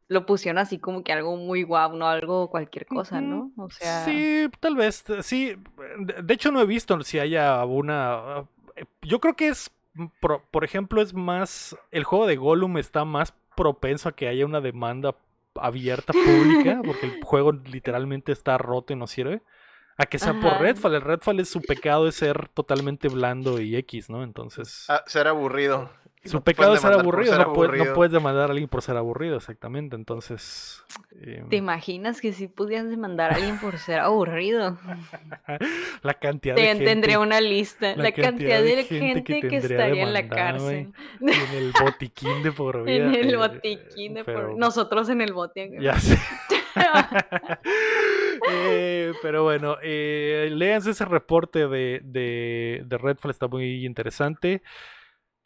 lo pusieron así como que algo muy guau, no algo cualquier cosa, ¿no? O sea, Sí, tal vez, t- sí. De de hecho, no he visto si haya una. eh, Yo creo que es, mm, por, por ejemplo, es más. El juego de Gollum está más propenso a que haya una demanda abierta pública, porque el juego literalmente está roto y no sirve. A que sea por. Redfall. El Redfall es su pecado es ser totalmente blando y X, ¿no? Entonces. Ah, ser aburrido. Su no pecado es ser aburrido, ser no, puedes, no aburrido. puedes demandar a alguien por ser aburrido, exactamente. Entonces, eh, ¿te imaginas que si pudieras demandar a alguien por ser aburrido? la cantidad de Te- gente Tendría una lista, la la, cantidad cantidad de de gente que estaría en la cárcel. en el botiquín de por vida. En el eh, botiquín de por- pero- Nosotros en el botiquín. Ya sé. Eh, pero bueno, eh, léanse ese reporte de, de, de Redfall, está muy interesante.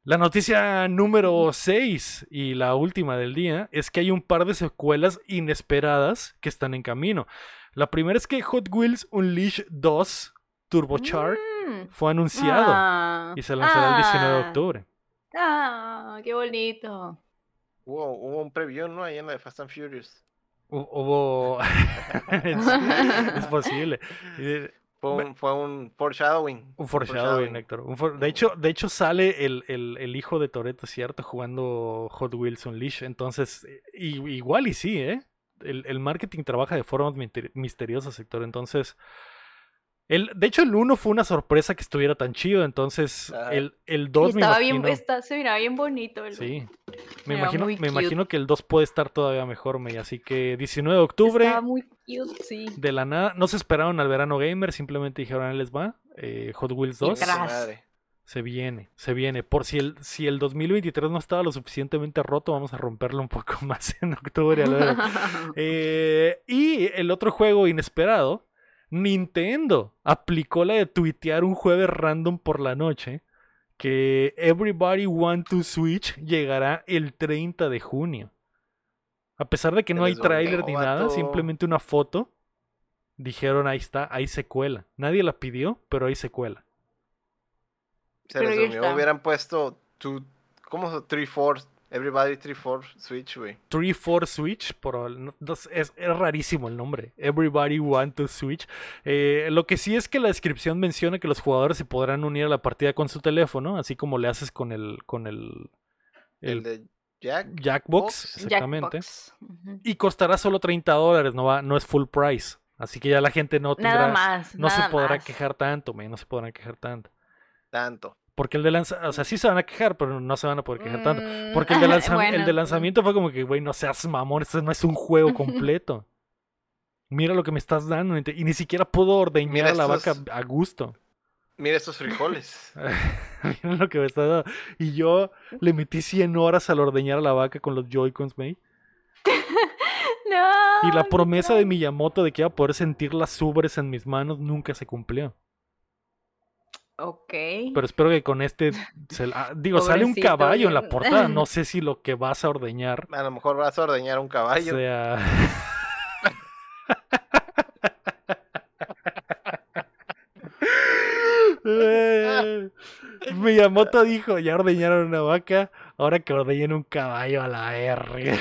La noticia número 6 y la última del día es que hay un par de secuelas inesperadas que están en camino. La primera es que Hot Wheels Unleashed 2 Turbocharged Mm. fue anunciado Ah, y se lanzará el 19 de ah, octubre. Ah, qué bonito. Hubo, hubo un preview, ¿no? Ahí en la de Fast and Furious. Hu- Hubo. es, es posible. Fue Bueno. un, fue un foreshadowing. Un foreshadowing, Héctor. Un for- de, hecho, de hecho, sale el, el- el hijo de Toreto, ¿cierto? Jugando Hot Wheels Unleashed. Entonces, igual y sí, ¿eh? El, el marketing trabaja de formas misteriosas, Héctor. Entonces, el, de hecho, el 1 fue una sorpresa que estuviera tan chido. Entonces, el, el Y 2 me estaba bien, imagino... está, se miraba bien bonito. el- Sí. Me imagino, me imagino que el 2 puede estar todavía mejor, May. Así que 19 de octubre. Estaba muy cute, sí. De la nada, no se esperaron al verano gamer, simplemente dijeron, ahí les va, eh, Hot Wheels Y 2 tras. Madre. se viene, se viene. Por si el, si el 2023 no estaba lo suficientemente roto, vamos a romperlo un poco más en octubre. a. Eh, y el otro juego inesperado, Nintendo aplicó la de tuitear un jueves random por la noche que Everybody Want to Switch llegará el 30 de junio. A pesar de que no hay tráiler ni nada, simplemente una foto, dijeron ahí está, hay secuela. Nadie la pidió, pero hay secuela. Se les hubieran puesto two, ¿cómo se 3-4? Everybody 3-4 Switch, güey. 3-4 Switch, por, no- no sé, es, es rarísimo el nombre. Everybody Want to Switch. Eh, lo que sí es que la descripción menciona que los jugadores se podrán unir a la partida con su teléfono, así como le haces con el, con el, El, el de Jack. Jackbox, Box. exactamente. Jackbox. Y costará solo 30 dólares, no, va, no es full price. Así que ya la gente no tendrá, Nada más. no se podrá más. quejar tanto, me, no se podrán quejar tanto. Tanto. Porque el de lanzamiento, o sea, sí se van a quejar, pero no se van a poder quejar tanto. Mm, Porque el de, lanza- bueno, el de lanzamiento fue como que, güey, no seas mamón, esto no es un juego completo. Mira lo que me estás dando. Y ni siquiera puedo ordeñar Mira a la estos- vaca a gusto. Mira estos frijoles. Mira lo que me está dando. Y yo le metí 100 horas al ordeñar a la vaca con los Joy-Cons, güey. No, Y la promesa de trauma. Miyamoto de que iba a poder sentir las ubres en mis manos nunca se cumplió. Ok. Pero espero que con este. se la- digo, sale un caballo en la portada. No sé si lo que vas a ordeñar A lo mejor vas a ordeñar un caballo. sea. Eh, Miyamoto dijo, ya ordeñaron una vaca, ahora que ordeñen un caballo a la R.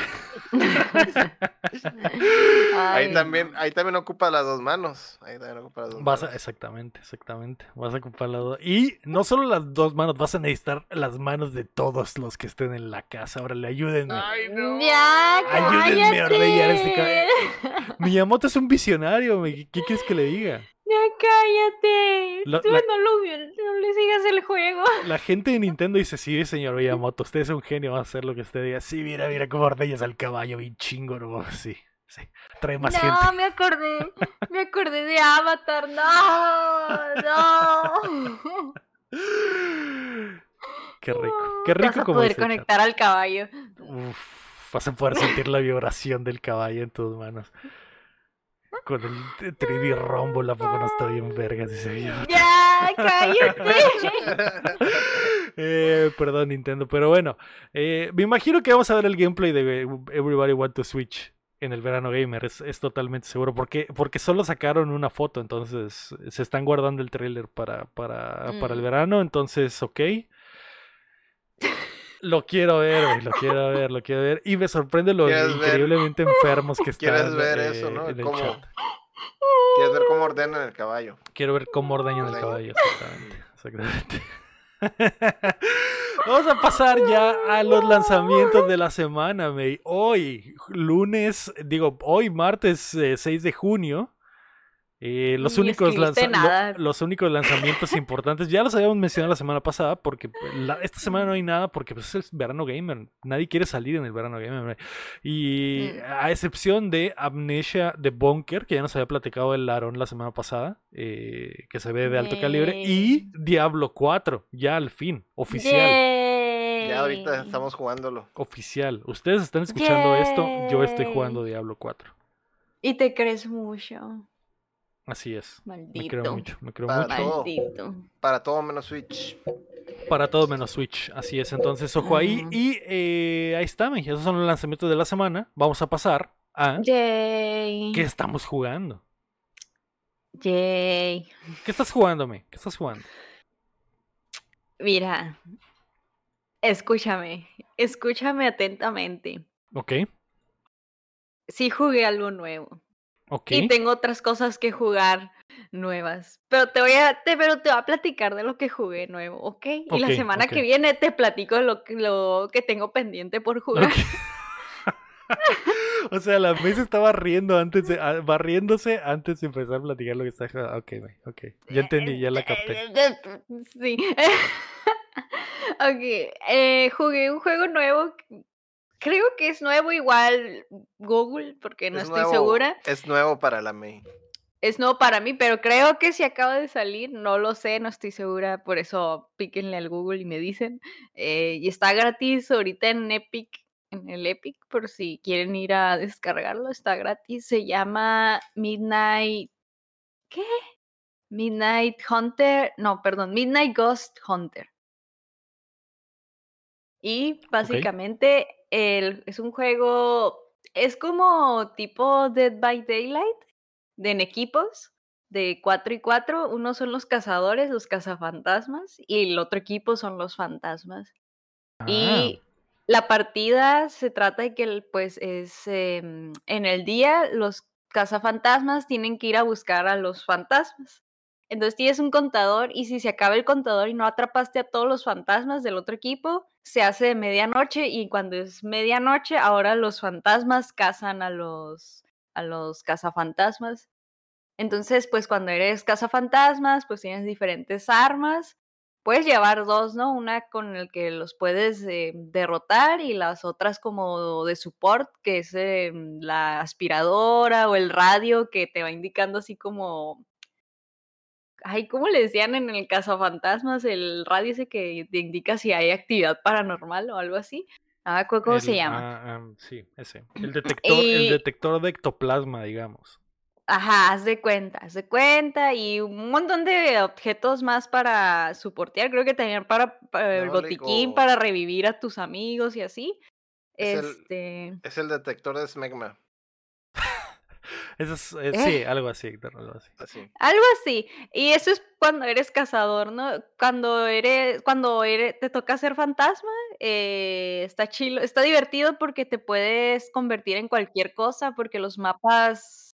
Ahí también, ahí también ocupa las dos manos. Ahí también ocupa las dos Vas a- manos. exactamente, exactamente. Vas a ocupar las dos. Y no solo las dos manos, vas a necesitar las manos de todos los que estén en la casa. Ahora le ayúdenme. Ay, no. Ya, Ayúdenme a ordeñar este cállate. Miyamoto es un visionario, me- ¿qué quieres que le diga? Ya cállate. La- Tú la- no, lo, no le sigas el juego. La gente de Nintendo dice, sí, señor Miyamoto, usted es un genio, va a hacer lo que usted diga. Sí, mira, mira cómo ordeñas al caballo, bien chingo, ¿no? Sí, sí. Trae más no, gente. me acordé. Me acordé de Avatar. No, no. Qué rico. Qué vas rico a como poder chat. conectar al caballo. Uf, vas a poder sentir la vibración del caballo en tus manos. Con el 3D Rumble, ¿a poco no está bien vergas? Dice yo. Ya, cállate. Eh, perdón, Nintendo, pero bueno. eh, me imagino que vamos a ver el gameplay de Everybody Want to Switch en el verano gamer, es, es totalmente seguro. Porque, porque solo sacaron una foto, entonces se están guardando el trailer para, para, para el Mm. verano, entonces, ok. Lo quiero ver, güey, lo quiero ver, lo quiero ver. Y me sorprende lo increíblemente enfermos que están ¿Quieres ver eh, eso, no? ¿Cómo? chat. ¿Quieres ver cómo ordenan el caballo? Quiero ver cómo ordeñan el caballo, exactamente. exactamente. Vamos a pasar ya a los lanzamientos de la semana, May. Hoy, lunes, digo, hoy martes eh, 6 de junio. Eh, los, Ni únicos lo- los únicos lanzamientos importantes, ya los habíamos mencionado la semana pasada, porque pues, la- esta semana no hay nada, porque pues, es el verano gamer. Nadie quiere salir en el verano gamer. Y Mm. a excepción de Amnesia de Bunker, que ya nos había platicado el Aaron la semana pasada, eh, que se ve de alto calibre, y Diablo 4, ya al fin, oficial. Yay. Ya ahorita estamos jugándolo. Oficial. Ustedes están escuchando esto, yo estoy jugando Diablo 4. Y te crees mucho. Así es. Me Maldito. creo mucho, me creo Para mucho. todo. Maldito. Para todo menos Switch. Para todo menos Switch, así es. Entonces, ojo ahí. Y eh, ahí está, mi. Esos son los lanzamientos de la semana. Vamos a pasar a Yay. qué estamos jugando. Yay. ¿Qué estás jugando, mi? ¿Qué estás jugando? Mira. Escúchame. Escúchame atentamente. Ok, Sí jugué algo nuevo. Y tengo otras cosas que jugar nuevas. Pero te voy a, te, pero te voy a platicar de lo que jugué nuevo, ¿ok? Y la semana que viene te platico lo, que- lo que tengo pendiente por jugar. O sea, la mesa estaba riendo antes de, ah, barriéndose antes de empezar a platicar lo que está jugando. Ok, ok. Ya entendí, ya la capté. Sí. ok. eh, jugué un juego nuevo. Creo que es nuevo igual Google, porque no Es estoy nuevo- segura. Es nuevo para la May. Es nuevo para mí, pero creo que si acaba de salir, no lo sé, no estoy segura, por eso píquenle al Google y me dicen. Eh, y está gratis ahorita en Epic, en el Epic, por si quieren ir a descargarlo, está gratis. Se llama Midnight. ¿Qué? Midnight Hunter. No, perdón, Midnight Ghost Hunter. Y básicamente el- es un juego, es como tipo Dead by Daylight, de en equipos, de 4 y 4. Uno son los cazadores, los cazafantasmas, y el otro equipo son los fantasmas. Ah, Y la partida se trata de que, pues, es em, en el día los cazafantasmas tienen que ir a buscar a los fantasmas. Entonces tienes un contador y si se acaba el contador y no atrapaste a todos los fantasmas del otro equipo, se hace de medianoche y cuando es medianoche, ahora los fantasmas cazan a los, a los cazafantasmas. Entonces, pues cuando eres cazafantasmas, pues tienes diferentes armas puedes llevar dos, ¿no? Una con el que los puedes eh, derrotar y las otras como de support, que es eh, la aspiradora o el radio que te va indicando así como... Ay, ¿cómo le decían en el cazafantasmas? El radio ese que te indica si hay actividad paranormal o algo así. Acuerdo cómo se llama. ah, ah, sí, ese. El detector, el Y- detector de ectoplasma, digamos. Ajá, haz de cuenta, haz de cuenta y un montón de objetos más para soportear, creo que tenían para, para el No, botiquín para revivir a tus amigos y así. Es el- Este, Es el detector de smegma. Eso es, eh, ¿Eh? sí, algo así, algo así. Así. algo así. Y eso es cuando eres cazador, ¿no? Cuando eres, cuando eres, te toca ser fantasma, eh, está chilo, está divertido porque te puedes convertir en cualquier cosa, porque los mapas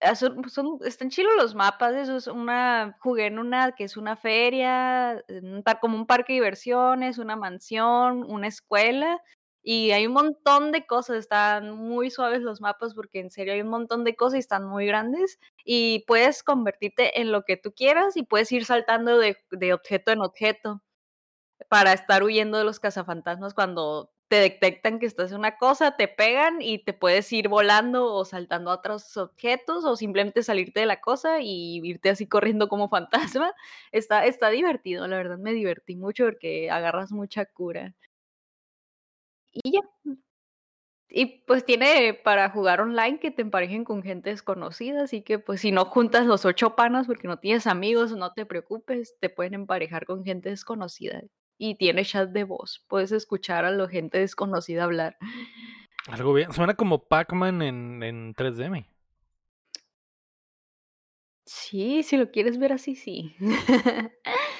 ah, son, son- están chilos los mapas, eso es una, jugué en una que es una feria, un como un parque de diversiones, una mansión, una escuela, y hay un montón de cosas, están muy suaves los mapas porque en serio hay un montón de cosas y están muy grandes, y puedes convertirte en lo que tú quieras y puedes ir saltando de, de objeto en objeto para estar huyendo de los cazafantasmas cuando te detectan que estás en una cosa, te pegan y te puedes ir volando o saltando a otros objetos o simplemente salirte de la cosa y irte así corriendo como fantasma. Está, está divertido, la verdad me divertí mucho porque agarras mucha cura. Y ya. Y pues tiene para jugar online que te emparejen con gente desconocida, así que pues si no juntas los ocho panas porque no tienes amigos, no te preocupes, te pueden emparejar con gente desconocida y tiene chat de voz. Puedes escuchar a la gente desconocida hablar. Algo bien. Suena como Pac-Man en, en 3D. Sí, si lo quieres ver así, sí.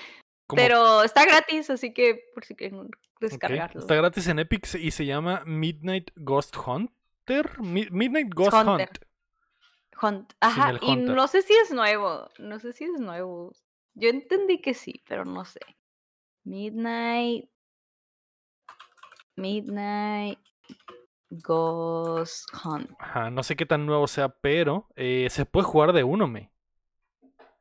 Pero está gratis, así que por si quieren descargarlo. Está gratis en Epic y se llama Midnight Ghost Hunter. Midnight Ghost Hunt. Hunt. Ajá, y no sé si es nuevo. No sé si es nuevo. Yo entendí que sí, pero no sé. Midnight. Midnight Ghost Hunt. Ajá, no sé qué tan nuevo sea, pero eh, se puede jugar de uno, me.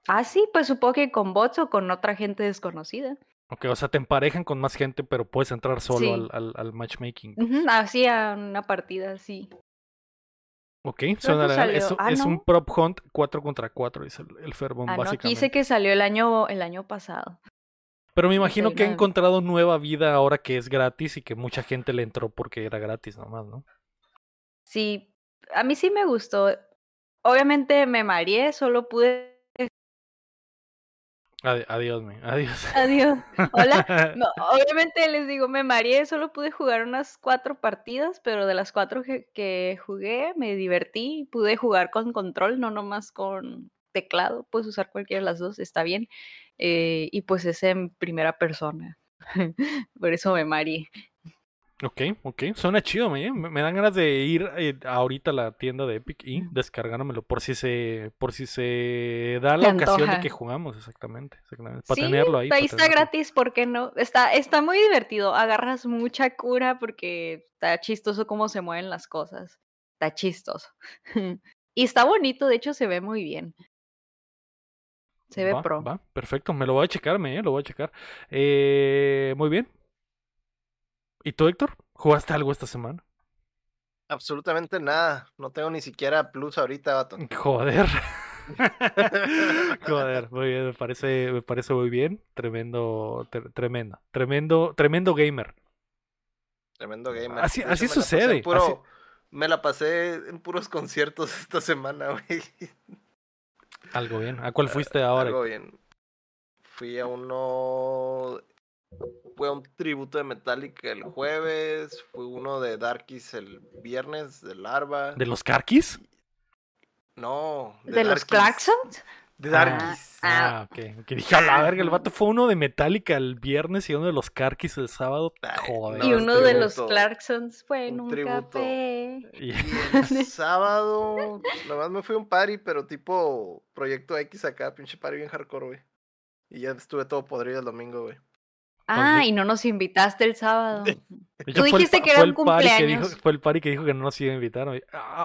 Ah, sí, pues supongo que con bots o con otra gente desconocida. Ok, o sea, te emparejan con más gente, pero puedes entrar solo al, al, matchmaking. así a una partida, sí. Ok, suena es, ah, es un prop hunt 4 contra 4, dice el, el Ferbon, ah, básicamente. No, dice que salió el año, el año pasado. Pero me imagino que ha encontrado nueva vida ahora que es gratis y que mucha gente le entró porque era gratis nomás, ¿no? Sí, a mí sí me gustó. Obviamente me mareé, solo pude adiós, me. Adiós. Adiós. Hola. obviamente les digo, me mareé, solo pude jugar unas cuatro partidas, pero de las cuatro que, jugué me divertí. Pude jugar con control, no nomás con teclado. Puedes usar cualquiera de las dos, está bien. Eh, y pues es en primera persona. Por eso me mareé. Ok, ok, suena chido, me, me dan ganas de ir eh, ahorita a la tienda de Epic y descargármelo por si se por si se da la ocasión de que jugamos, exactamente, exactamente para tenerlo ahí. Ahí está gratis, ¿por qué no? Está, está muy divertido, agarras mucha cura porque está chistoso cómo se mueven las cosas, está chistoso. y está bonito, de hecho se ve muy bien. Se ve pro. Va, perfecto, me lo voy a checar, me, lo voy a checar. Eh, muy bien, ¿Y tú, Héctor? ¿Jugaste algo esta semana? Absolutamente nada. No tengo ni siquiera plus ahorita, vato. Joder. Joder, muy bien, me parece, me parece muy bien. Tremendo, tremendo, tremendo, tremendo gamer. Tremendo gamer. Así, así sucede. Me la pasé en puros conciertos esta semana, güey. Algo bien. ¿A cuál fuiste ahora? Algo bien. Fui a uno fue un tributo de Metallica el jueves, fue uno de Darkies el viernes, de Larva. ¿De los Carkis? No. ¿De, los Clarksons? De Darkies. Ah, ah, ok. Que dije, a la verga, el vato fue uno de Metallica el viernes y uno de los Carkis el sábado. Joder. y uno de los Clarksons fue en un, café. Y el sábado, nomás me fui a un party, pero tipo Proyecto X acá, pinche party bien hardcore, güey. Y ya estuve todo podrido el domingo, güey. Ah, y no nos invitaste el sábado. Tú dijiste que era un cumpleaños. fue el pari que dijo que no nos iba a invitar.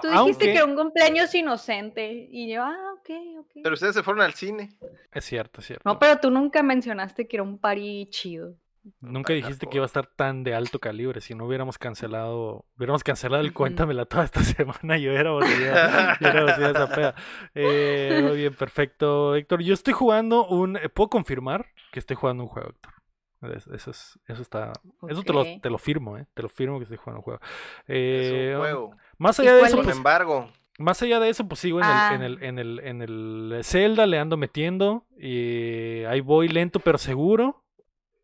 Tú dijiste que era un cumpleaños inocente. Y yo, ah, ok, ok. Pero ustedes se fueron al cine. Es cierto, es cierto. No, pero tú nunca mencionaste que era un pari chido. Nunca dijiste que iba a estar tan de alto calibre. Si no hubiéramos cancelado, hubiéramos cancelado el cuéntamela toda esta semana, yo era esa peda. Eh, muy bien, perfecto, Héctor. Yo estoy jugando un. ¿Puedo confirmar que estoy jugando un juego, Héctor? Eso, es, eso está. Eso te lo, te lo firmo, ¿eh? Te lo firmo que estoy jugando un juego. Eh, juego. Más allá de eso. Sin pues, embargo. Más allá de eso, pues sigo en, el, en, el, en, el, en el Zelda, le ando metiendo. Y ahí voy lento pero seguro.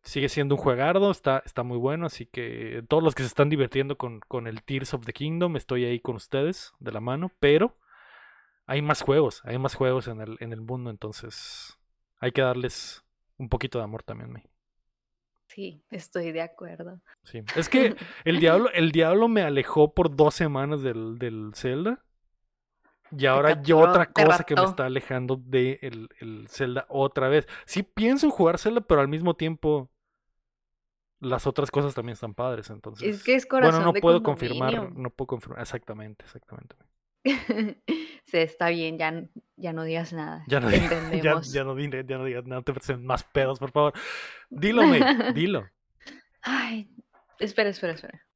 Sigue siendo un juegardo, está, está muy bueno. Así que todos los que se están divirtiendo con, con el Tears of the Kingdom, estoy ahí con ustedes de la mano. Pero hay más juegos, hay más juegos en el, en el mundo. Entonces hay que darles un poquito de amor también. Me. Sí, estoy de acuerdo. Sí. Es que el diablo, el diablo me alejó por dos semanas del, del Zelda. Y ahora yo otra cosa que me está alejando de el, el, Zelda otra vez. Sí pienso en jugar Zelda, pero al mismo tiempo las otras cosas también están padres. Entonces, es que es corazón bueno, no puedo confirmar, no puedo confirmar. Exactamente, exactamente. sí, está bien, ya, ya no digas nada. Ya no, ya, ya, no, ya no digas nada, te presenten más pedos, por favor. Dilo, me, dilo. Ay, espera, espera, espera.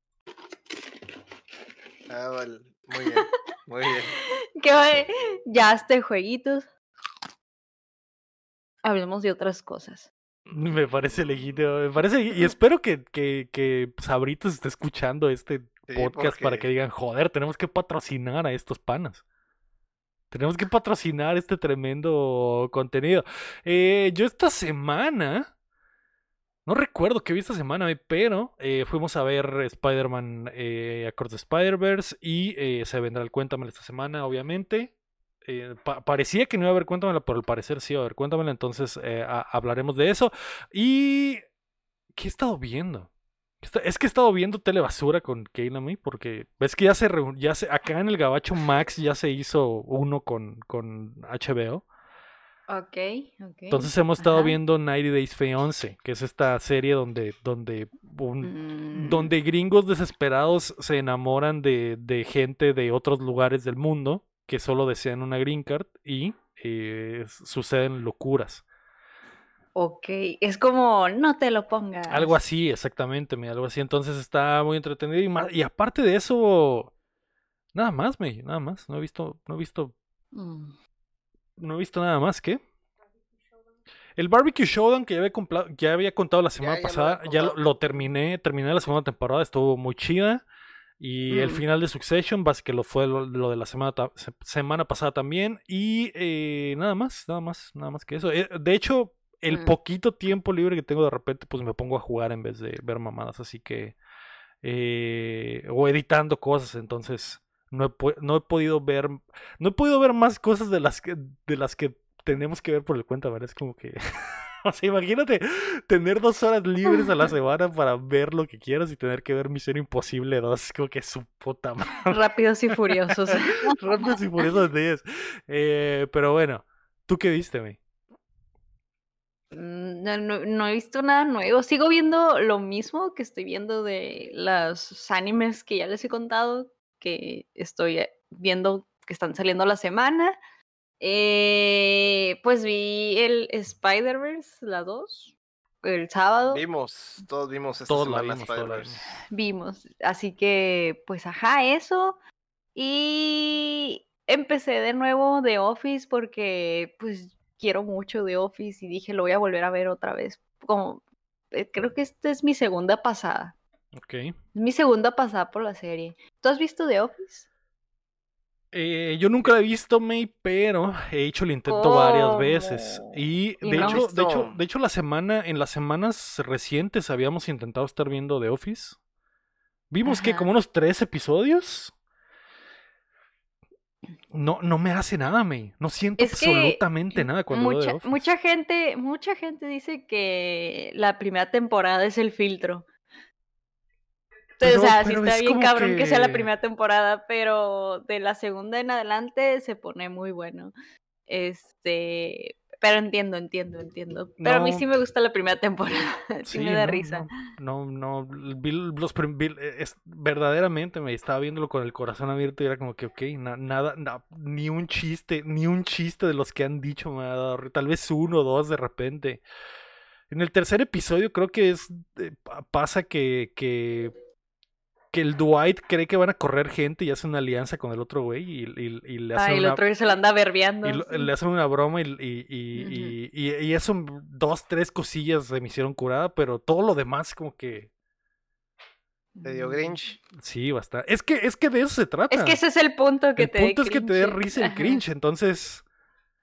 Ah, vale. Muy bien, muy bien. Que ya este jueguitos. Hablemos de otras cosas. Me parece legítimo, me parece, y espero que, que, que Sabritos esté escuchando este Sí, podcast para que digan, joder, tenemos que patrocinar a estos panas. Tenemos que patrocinar este tremendo contenido. Eh, yo esta semana, no recuerdo qué vi esta semana, eh, pero eh, fuimos a ver Spider-Man eh, Across Spider-Verse y eh, se vendrá el Cuéntamela esta semana, obviamente. Pa- parecía que no iba a haber Cuéntamela, pero al parecer sí a haber Cuéntamela, entonces hablaremos de eso. Y... ¿Qué he estado viendo? Es que he estado viendo telebasura con y porque ves que ya se ya se acá en el Gabacho Max ya se hizo uno con, con HBO. Ok, ok. Entonces hemos estado Ajá. viendo 90 Days Fiance, que es esta serie donde donde un- Mm, donde gringos desesperados se enamoran de, de gente de otros lugares del mundo que solo desean una green card y eh, suceden locuras. Ok, es como no te lo pongas. Algo así, exactamente, me, algo así. Entonces está muy entretenido y, ma- y aparte de eso, nada más, me, nada más. No he visto, no he visto, Mm. no he visto nada más, ¿qué? El Barbecue Showdown que ya había, ya había contado la semana ya pasada, ya lo, terminé, terminé la segunda temporada, estuvo muy chida. Y el Mm. final de Succession, que lo fue lo, lo de la semana, semana pasada también. Y eh, nada más, nada más, nada más que eso. Eh, de hecho, el Mm. poquito tiempo libre que tengo de repente, pues me pongo a jugar en vez de ver mamadas. Así que. eh, o editando cosas. Entonces. No he, no he podido ver. No he podido ver más cosas de las que, de las que tenemos que ver por el cuenta, ¿verdad? Es como que. O sea, imagínate tener dos horas libres a la semana para ver lo que quieras y tener que ver Misión Imposible 2. Como que su puta madre. Rápidos y furiosos. Rápidos y Furiosos 10. Eh, pero bueno, ¿tú qué viste, güey? Mm, No, no- no he visto nada nuevo. Sigo viendo lo mismo que estoy viendo de los animes que ya les he contado, que estoy eh, viendo que están saliendo la semana. Eh, pues vi el Spider-Verse, la 2, el sábado. Vimos, todos vimos esta Todos semana Spider-Verse. vimos. Así que, pues, ajá, eso. Y empecé de nuevo The Office porque, pues, quiero mucho The Office y dije, lo voy a volver a ver otra vez. Como, eh, creo que esta es mi segunda pasada. Ok. Mi segunda pasada por la serie. ¿Tú has visto The Office? Eh, yo nunca la he visto, May, pero he hecho el intento varias veces. ¿Cómo? Y ¿Y de no? hecho, de hecho, de la semana, en las semanas recientes habíamos intentado estar viendo The Office. Vimos que como unos tres episodios. No, no me hace nada, May. No siento Es que absolutamente nada cuando veo The Mucha, Office. mucha gente, mucha gente dice que la primera temporada es el filtro. Entonces, Pero- o sea, sí está es bien cabrón que... sea la que- primera temporada, pero de la segunda en adelante se pone muy bueno. Este, pero entiendo, entiendo, entiendo. Pero a mí sí me gusta la primera temporada, sí, me da no, risa. No, no, no, vi los vi- eh, es, verdaderamente me estaba viéndolo con el corazón abierto y era como que, ok, na- nada, na- ni un chiste, ni un chiste de los que han dicho me ha dado, tal vez uno o dos de repente. En el tercer episodio creo que es, eh, pa- pasa que, que, que el Dwight cree que van a correr gente y hace una alianza con el otro güey y, y- y le hace Ah, y el una... otro que se lo anda verbeando. Y lo- sí. le hacen una broma y, y, y, Ujú. y- y- y eso, dos, tres cosillas se me hicieron curada, pero todo lo demás como que Te dio. Grinch. sí, bastante. Es que, es que de eso se trata. Es que ese es el punto que el te punto es que te dé cringe. risa el cringe, entonces...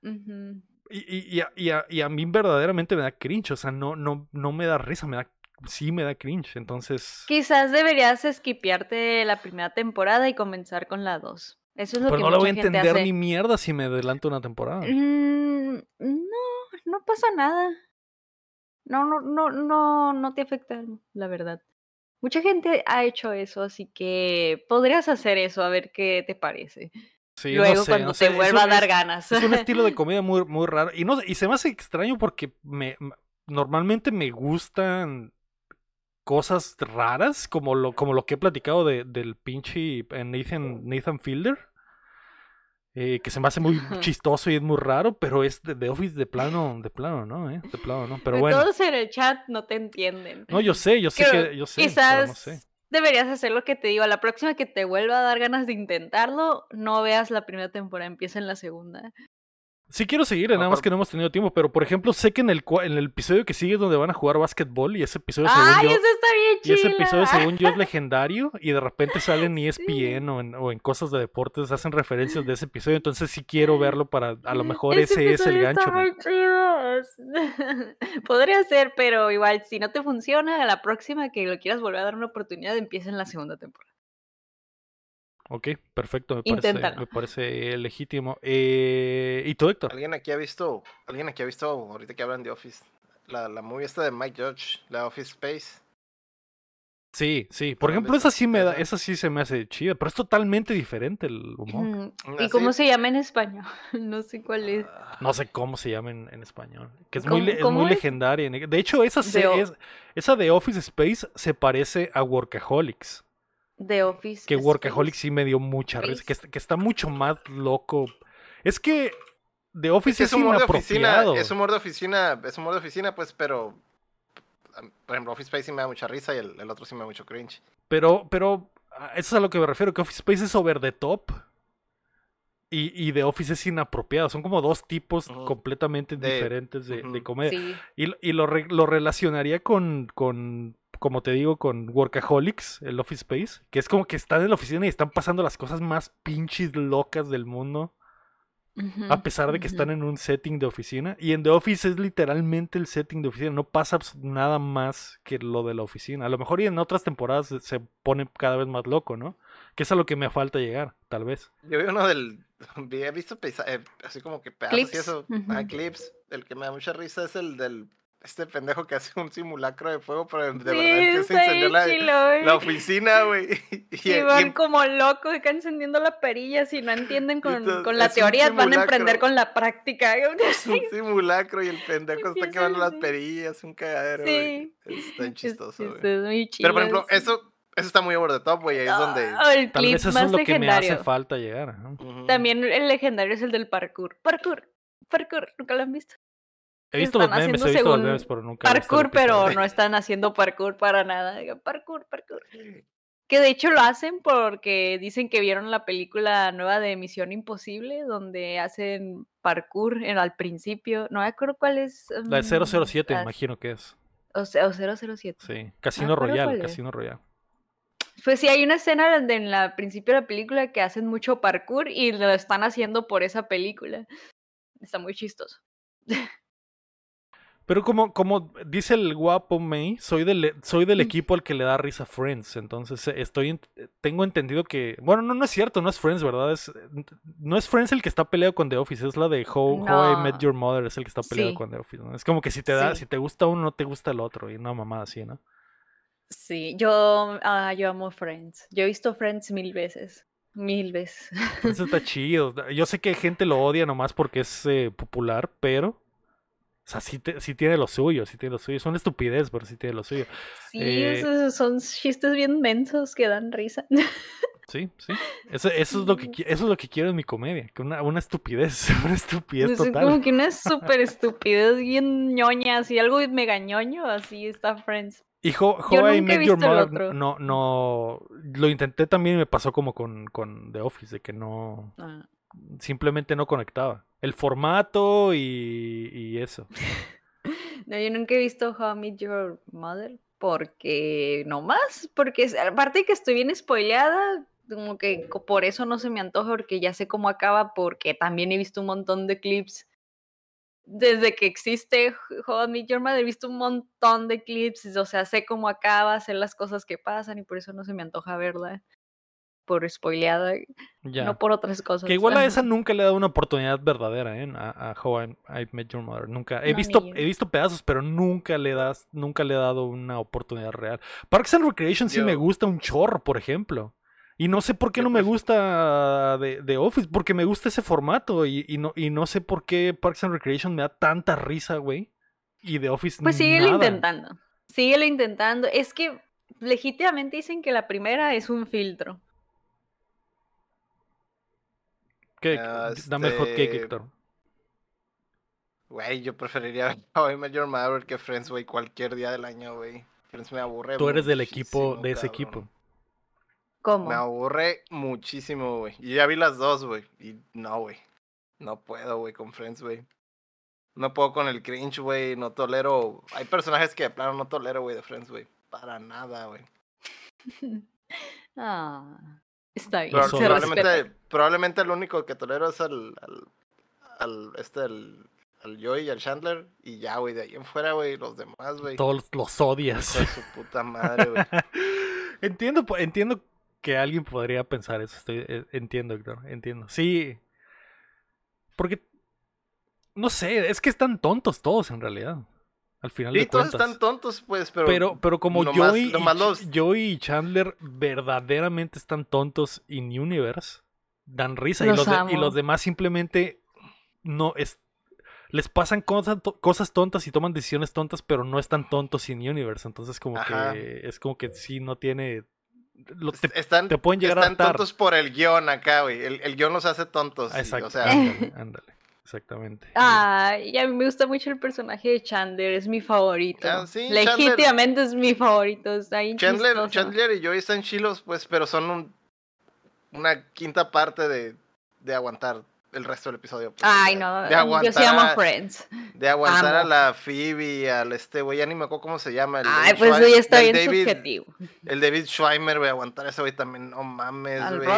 Ujú. Y, y, y a, y a- y a mí verdaderamente me da cringe, o sea, no, no, no me da risa, me da, sí me da cringe, entonces... Quizás deberías esquipearte la primera temporada y comenzar con la 2. Eso es lo Pues que no lo voy a entender hace. ni mierda si me adelanto una temporada. Mm, no, no pasa nada. No, no, no, no, no te afecta, la verdad. Mucha gente ha hecho eso, así que podrías hacer eso, a ver qué te parece. Sí, no Luego sé, cuando no sé, te es vuelva a dar es- ganas. Es un estilo de comedia muy, muy raro. Y, no, y se me hace extraño porque me, normalmente me gustan cosas raras, como lo, como lo que he platicado de, del pinche eh, Nathan, Nathan Fielder. eh, que se me hace muy chistoso y es muy raro, pero es de, de Office de plano, de plano, ¿no? ¿Eh? De plano, ¿no? Pero bueno. Todos en el chat no te entienden. No, yo sé, yo sé que, yo sé, Quizás no sé. deberías hacer lo que te digo. A la próxima que te vuelva a dar ganas de intentarlo, no veas la primera temporada, empieza en la segunda. Sí quiero seguir, nada más que no hemos tenido tiempo, pero por ejemplo, sé que en el, en el episodio que sigue es donde van a jugar básquetbol y ese episodio según ¡Ay, yo... eso está bien Y ese episodio, según yo, es legendario y de repente sale en E ESPN o, en, o en cosas de deportes, hacen referencias de ese episodio, entonces sí quiero verlo para, a lo mejor ese, es el gancho. está man. muy chido. Podría ser, pero igual, si no te funciona, a la próxima que lo quieras volver a dar una oportunidad, empieza en la segunda temporada. Ok, perfecto, me parece, me parece legítimo. Eh, ¿Y tú, Héctor? ¿Alguien aquí ha visto, alguien aquí ha visto, ahorita que hablan de Office, la, la movie esta de Mike Judge, la Office Space? Sí, sí. Por ¿Dónde ejemplo, esa sí me da, esa sí se me hace chida, pero es totalmente diferente el humor. Mm, Ah, ¿Y cómo se llama en español? No sé cuál es. Ah, No sé cómo se llama en, en español. Que es muy, ¿Cómo- le- es muy es? legendaria. De hecho, esa, De es- esa de Office Space se parece a Workaholics. The Office. Que Space. Workaholics sí me dio mucha risa. Que, que está mucho más loco. Es que The Es Office que es, es humor de oficina, inapropiado. es humor de oficina, es humor de oficina, pues, pero por ejemplo, Office Space sí me da mucha risa y el, el otro sí me da mucho cringe. Pero, pero, a eso es a lo que me refiero, que Office Space es over the top. Y, y The Office es inapropiado. Son como dos tipos completamente De- diferentes de, de comedia. Sí. Y, lo- y lo, re- lo relacionaría con, con, como te digo, con Workaholics, el Office Space, que es como que están en la oficina y están pasando las cosas más pinches locas del mundo, a pesar de que están en un setting de oficina. Y en The Office es literalmente el setting de oficina, no pasa nada más que lo de la oficina. A lo mejor y en otras temporadas se- pone cada vez más loco, ¿no? Que es a lo que me falta llegar, tal vez. Yo vi uno del, he visto pesa- eh, así como que pedazos y eso, ah, clips, el que me da mucha risa es el del, este pendejo que hace un simulacro de fuego, pero de verdad Sí, está incendiar bien la, la oficina, güey. Y, van em- como locos, acá encendiendo la perilla. Si no entienden con, Entonces, con la teoría, van a emprender con la práctica. es un simulacro y el pendejo está quemando las perillas, un cagadero, güey. Sí. Está chistoso, güey. es muy Pero por chido, ejemplo, sí. eso, eso está muy over the top, güey, ahí es donde... Ah, el Tal clip vez eso más es lo que me hace falta llegar. También el legendario es el del parkour. Parkour. Parkour. ¿Nunca lo han visto? He visto los están memes, he visto los memes, pero nunca Parkour, pero no están haciendo parkour para nada. Parkour, parkour. Que de hecho lo hacen porque dicen que vieron la película nueva de Misión Imposible, donde hacen parkour en, al principio. No me acuerdo cuál es. La de mm, 007, las- imagino que es. O, sea, o 007. Sí, Casino cuál es. Casino Royale. Pues sí, hay una escena donde en la principio de la película que hacen mucho parkour y lo están haciendo por esa película. Está muy chistoso. Pero como, como dice el guapo May, soy del, soy del Mm. equipo al que le da risa Friends. Entonces eh, estoy ent- tengo entendido que. Bueno, no, no es cierto, no es Friends, ¿verdad? Es, no es Friends el que está peleado con The Office, es la de How, How I Met. Your Mother, es el que está peleado Sí. con The Office. ¿no? Es como que si te da, Sí. si te gusta uno, no te gusta el otro. Y una mamada así, ¿no? Sí, yo, ah, yo amo Friends. Yo he visto Friends mil veces. Mil veces. Eso está chido. Yo sé que gente lo odia nomás porque es eh, popular, pero. O sea, sí, te- sí tiene lo suyo, sí tiene lo suyo. Es una estupidez, pero sí tiene lo suyo. Sí, Eh, esos son chistes bien mensos que dan risa. Sí, sí. Eso, eso es lo que eso es lo que quiero en mi comedia, que una, una estupidez, una estupidez Es total. como que una súper estupidez bien ñoña, así algo mega ñoño, así está Friends. Y How, Yo How I Met Your Mother, no, no, lo intenté también y me pasó como con, con The Office, de que no, Ah, simplemente no conectaba. El formato y, eso. No, yo nunca he visto How I Met Your Mother porque no más, porque aparte que estoy bien spoileada, como que por eso no se me antoja porque ya sé cómo acaba porque también he visto un montón de clips desde que existe How I Your Mother, he visto un montón de clips, o sea, sé cómo acaba, sé las cosas que pasan y por eso no se me antoja verla por spoileada, Ya. no por otras cosas. Que igual a esa nunca le he dado una oportunidad verdadera, ¿eh? A, a How I, I Met Your Mother. Nunca. He No, visto, he visto pedazos, pero nunca le das, nunca le he dado una oportunidad real. Parks and Recreation sí me gusta un chorro, por ejemplo. Y no sé por qué no me pref- gusta de, de Office, porque me gusta ese formato. Y, y no, y no sé por qué Parks and Recreation me da tanta risa, güey. Y de Office Pues síguelo nada. intentando. Síguelo intentando. Es que legítimamente dicen que la primera es un filtro. ¿Qué? Ah, Dame el hot cake, este, Héctor. Güey, yo preferiría ver How I Met Your Mother que Friends, güey, cualquier día del año, güey. Friends me aburre Tú eres del equipo, de ese cabrón. equipo. ¿Cómo? Me aburre muchísimo, güey. Y ya vi las dos, güey. Y no, güey. No puedo, güey, con Friends, güey. No puedo con el cringe, güey. No tolero. Hay personajes que de plano no tolero, güey, de Friends, güey. Para nada, güey. Ah, está bien. Pero probablemente, probablemente el único que tolero es al, al, al este, al, al Joey y al Chandler. Y ya, güey, de ahí en fuera, güey, los demás, güey. Todos los odias. Su puta madre, güey. entiendo, entiendo que alguien podría pensar eso. Estoy, eh, entiendo, Héctor. Entiendo. Sí. Porque. No sé, es que están tontos todos en realidad. Al final Y de todos cuentas. están tontos, pues, pero. Pero, pero como Joey, y los- Joey y Chandler verdaderamente están tontos in universe, dan risa. y, Los de- y los demás simplemente no es. Les pasan cosas, to- cosas tontas y toman decisiones tontas, pero no están tontos in universe. Entonces, como Ajá. que es como que sí no tiene. lo- te- están, te pueden llegar a están hartar. tontos por el guion acá, güey. El, el guion los hace tontos. y, Exacto. o sea, ándale, ándale, Exactamente. Ay, a mí me gusta mucho el personaje de Chandler, es mi favorito. Ah, sí, Legítimamente es mi favorito, está Chandler. Chandler y Joey están chilos, pues, pero son un- una quinta parte de, de aguantar el resto del episodio. pues, Ay, de- no, De yo aguantar, sí amo Friends. de aguantar a la Phoebe, al este, güey, ya ni me acuerdo cómo se llama. El Ay, David pues ya está el bien David, subjetivo. El David Schweimer, güey, aguantar a ese güey también, no mames, Al güey.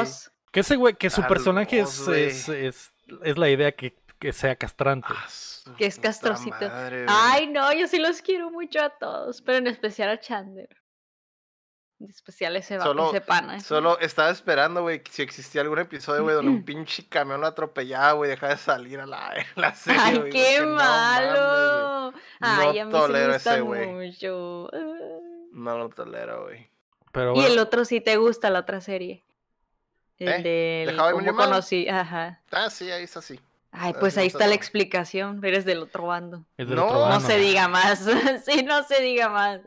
Que ese güey, que su Al personaje Ross, es, güey. es, es, es la idea que, que sea castrante. Ah, Que es castrocito. madre. Ay, no, yo sí los quiero mucho a todos, pero en especial a Chandler. En especial ese, va- Solo- ese pana. Solo estaba esperando, güey, si existía algún episodio, güey, donde un pinche camión lo atropellaba, güey, dejaba de salir a la, la serie, Ay, qué porque no mames, malo. Ay, a mí sí tolero me ese gusta güey. No lo tolero, güey. Pero Y el otro sí te gusta, la otra serie. El ¿Eh? ¿De del cómo Your Mother? conocí, ajá. Ah, sí, ahí está sí. Ay, pues ahí no está sé la explicación. Eres del otro bando. es del no, otro se diga más. sí, no se diga más.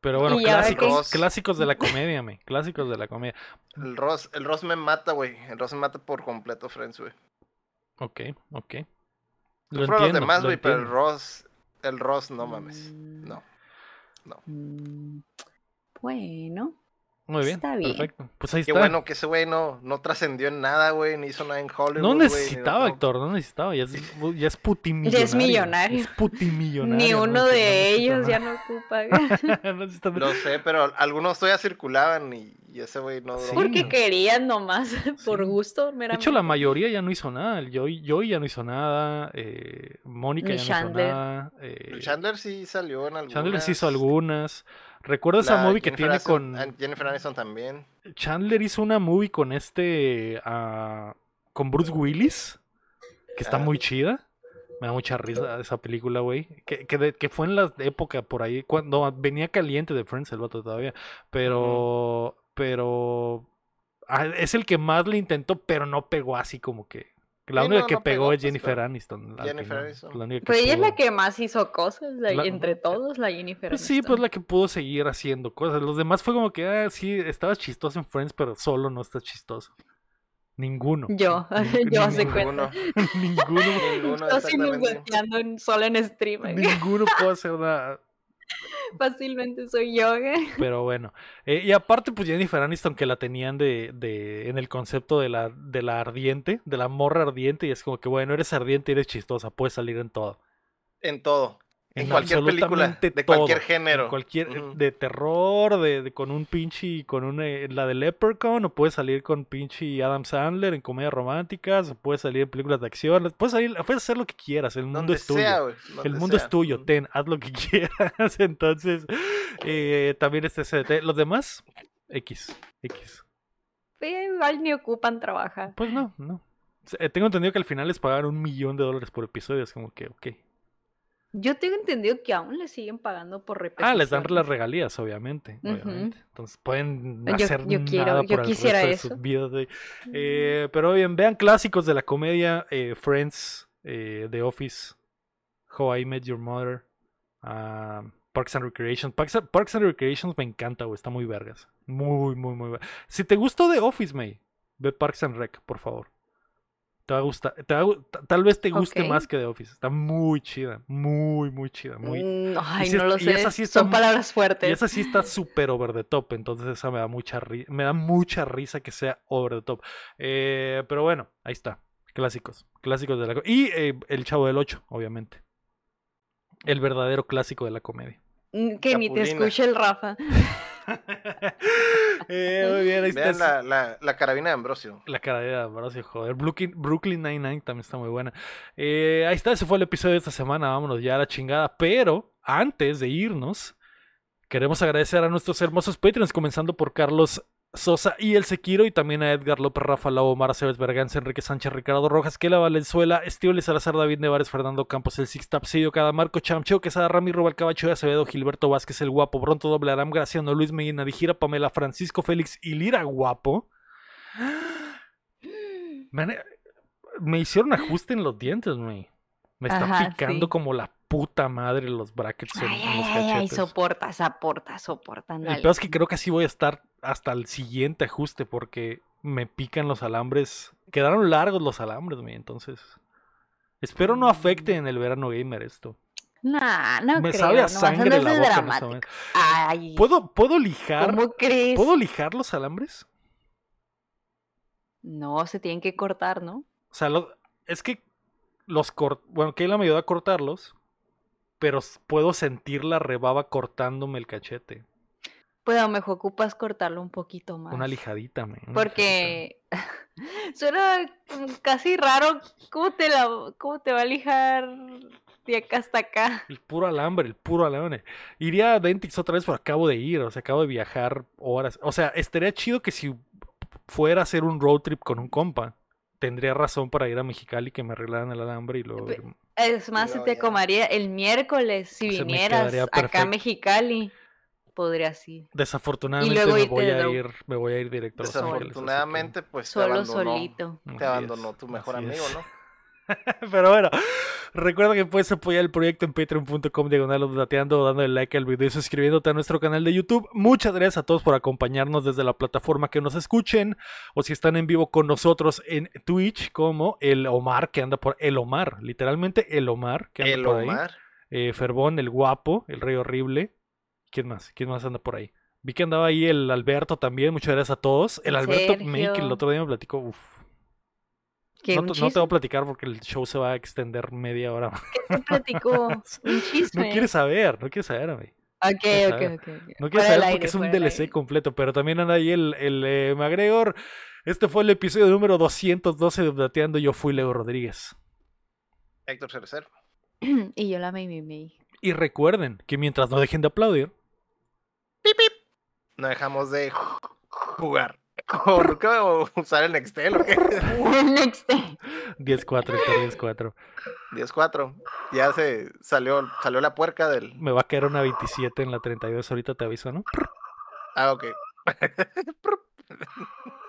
Pero bueno, clásicos, clásicos de la comedia, me. Clásicos de la comedia. El Ross, el Ross me mata, güey. El Ross me mata por completo, Friends, güey. Ok, ok. Lo fueron los entiendo, demás, lo güey, pero el entiendo. Ross, el Ross, no mames. Mm, No. no. mm, Bueno, Muy bien, está bien. perfecto. Pues ahí Qué está. bueno que ese güey no, no trascendió en nada, güey, ni hizo nada en Hollywood. no necesitaba, no- Héctor, no necesitaba. Ya es, ya es putimillonario. millonario. Es putimillonario. ni no uno necesita- de no ellos ya no ocupa. No sé, pero algunos todavía circulaban y, y ese güey no duró Sí. Porque querían nomás, por Sí. gusto, De hecho, la mayoría ya no hizo nada. El Joey, Joey ya no hizo nada. eh, Mónica Ni ya no Chandler. hizo nada. eh, El Chandler sí salió en algunas. Chandler sí hizo algunas. Recuerdo esa La movie que tiene Aniston- con. ah, Jennifer Aniston también. Chandler hizo una movie con este. ah, con Bruce Willis. Que está Ah. muy chida. Me da mucha risa esa película, güey. Que, que, de- que fue en la época por ahí. Cuando venía caliente de Friends el vato todavía. Pero. Pero. es el que más le intentó, pero no pegó así como que. La Sí, única no, que no pegó pegó, es pues, Jennifer pero- Aniston. al Jennifer final. Aniston. La única que Pero ella es la que más hizo cosas, la- La- entre todos, la Jennifer. Pues sí, pues Aniston. la que pudo seguir haciendo cosas. Los demás fue como que, ah, sí, estabas chistoso en Friends, pero solo no estás chistoso. Ninguno. Yo, yo hace Ninguno. cuenta. ninguno. Ninguno, Yo en- solo en stream. ¿eh? ninguno puede hacer nada. Fácilmente soy yo. ¿eh? Pero bueno. Eh, y aparte, pues Jennifer Aniston que la tenían de, de en el concepto de la, de la ardiente, de la morra ardiente, y es como que, bueno, eres ardiente y eres chistosa, puedes salir en todo. En todo. En, En cualquier película. De cualquier género. En cualquier Ujú. de terror, de, de- con un pinche con una la de Leprechaun, o puedes salir con pinche Adam Sandler en comedias románticas, o puedes salir en películas de acción, puedes salir, puedes hacer lo que quieras, el mundo Donde es tuyo. sea, el mundo sea. es tuyo, ten, haz lo que quieras. Entonces, eh, también este CDT. Los demás, X, X. Eh, Igual ni ocupan trabajar. Pues no, no. Eh, Tengo entendido que al final les pagaron un millón de dólares por episodio, es como que, ok. Yo tengo entendido que aún le siguen pagando por repetición. Ah, les dan las regalías, obviamente. Obviamente. Entonces pueden hacer yo quiero- nada yo por el resto de sus vidas. Eh, pero bien, vean clásicos de la comedia: eh, Friends, eh, The Office, How I Met Your Mother, ah, Parks and Recreation. Parks, Parks and Recreation me encanta, güey. Está muy vergas. Muy, muy, muy vergas. Si te gustó The Office, May, ve Parks and Rec, por favor. Te va a gustar. te va a gu- ta- tal vez te guste más que The Office. Está muy chida. Muy, muy chida. Muy... Mm, Ay, si no es- lo sé. sí está Son palabras Y fuertes. esa sí está súper over the top. Entonces esa me da mucha ri- me da mucha risa que sea over the top. Eh, pero bueno, ahí está. Clásicos. Clásicos de la Y eh, El Chavo del 8, obviamente. El verdadero clásico de la comedia. Mm, Que ni te escuche el Rafa. Eh, muy bien, ahí está. La, la, la carabina de Ambrosio. La cara de Ambrosio, joder. Brooklyn, Brooklyn Nine-Nine también está muy buena. Eh, ahí está, ese fue el episodio de esta semana. Vámonos ya a la chingada. Pero antes de irnos, queremos agradecer a nuestros hermosos Patreons, comenzando por Carlos Sosa y El Sequiro, y también a Edgar López, Rafa Lobo, Mara Cebes Berganza, Enrique Sánchez, Ricardo Rojas, Kela Valenzuela, Estíbal Salazar, David Nevares, Fernando Campos, El Six Tapsillo, Cada Marco, Chamcheo, Quesada, Rami, Robal Cabacho de Acevedo, Gilberto Vázquez, El Guapo, Bronto Doble Aram, Graciano, Luis Medina, Dijira, Pamela, Francisco Félix y Lira Guapo. Me, me hicieron ajuste en los dientes, güey. Me está Ajá, picando sí. como la puta madre los brackets en, Ay, en los ay, soporta, soporta, soporta. El peor es que creo que así voy a estar hasta el siguiente ajuste porque me pican los alambres. Quedaron largos los alambres, güey. Entonces, espero no afecte en el verano gamer esto. Nah, no me creo. sabe a sangre andas la boca este dramático. Ay, ¿Puedo, ¿Puedo lijar? ¿cómo crees? ¿Puedo lijar los alambres? No, se tienen que cortar, ¿no? O sea, lo- es que los cort... Bueno, Kayla me ayudó a cortarlos, pero puedo sentir la rebaba cortándome el cachete. Pues a lo mejor ocupas cortarlo un poquito más. Una lijadita, me. Porque suena casi raro cómo te la cómo te va a lijar de acá hasta acá. El puro alambre, el puro alambre. Iría a Dentix otra vez, pero acabo de ir, o sea, acabo de viajar horas. O sea, estaría chido que si fuera a hacer un road trip con un compa, tendría razón para ir a Mexicali que me arreglaran el alambre y luego... Es más, se luego te comaría el miércoles si vinieras acá a. Mexicali. Podrías ir. Desafortunadamente me voy a ir, me voy a ir directo a Los Ángeles. Desafortunadamente, pues te Solo abandonó. solito. Te abandonó tu mejor así amigo, es. ¿no? Pero bueno, recuerda que puedes apoyar el proyecto en patreon.com diagonal dateando, dándole like al video y suscribiéndote a nuestro canal de YouTube. Muchas gracias a todos por acompañarnos desde la plataforma que nos escuchen o si están en vivo con nosotros en Twitch como el Omar que anda por el Omar, literalmente el Omar que anda El por ahí. Omar. Eh, Ferbón, el guapo, el rey horrible. ¿Quién más? ¿Quién más anda por ahí? Vi que andaba ahí el Alberto también, muchas gracias a todos. El Alberto May, que el otro día me platicó, uf, Que no, un no te voy a platicar porque el show se va a extender media hora. te platicó. Un No chisme. quieres saber, no quieres saber, güey. Ok, quieres ok, ok. ok. No quieres saber porque es un DLC aire. completo, pero también anda ahí el, el eh, McGregor. Este fue el episodio número 212 de Updateando. Yo fui Leo Rodríguez. Héctor Cerecer. y yo la me me. Y recuerden que mientras no dejen de aplaudir, No dejamos de jugar. ¿Por qué usar el Nextel o qué? Next. 10-4, Héctor, 10-4. 10-4. Ya se salió, salió la puerca del. Me va a caer una 27 en la 32, ahorita te aviso, ¿no? Ah, ok.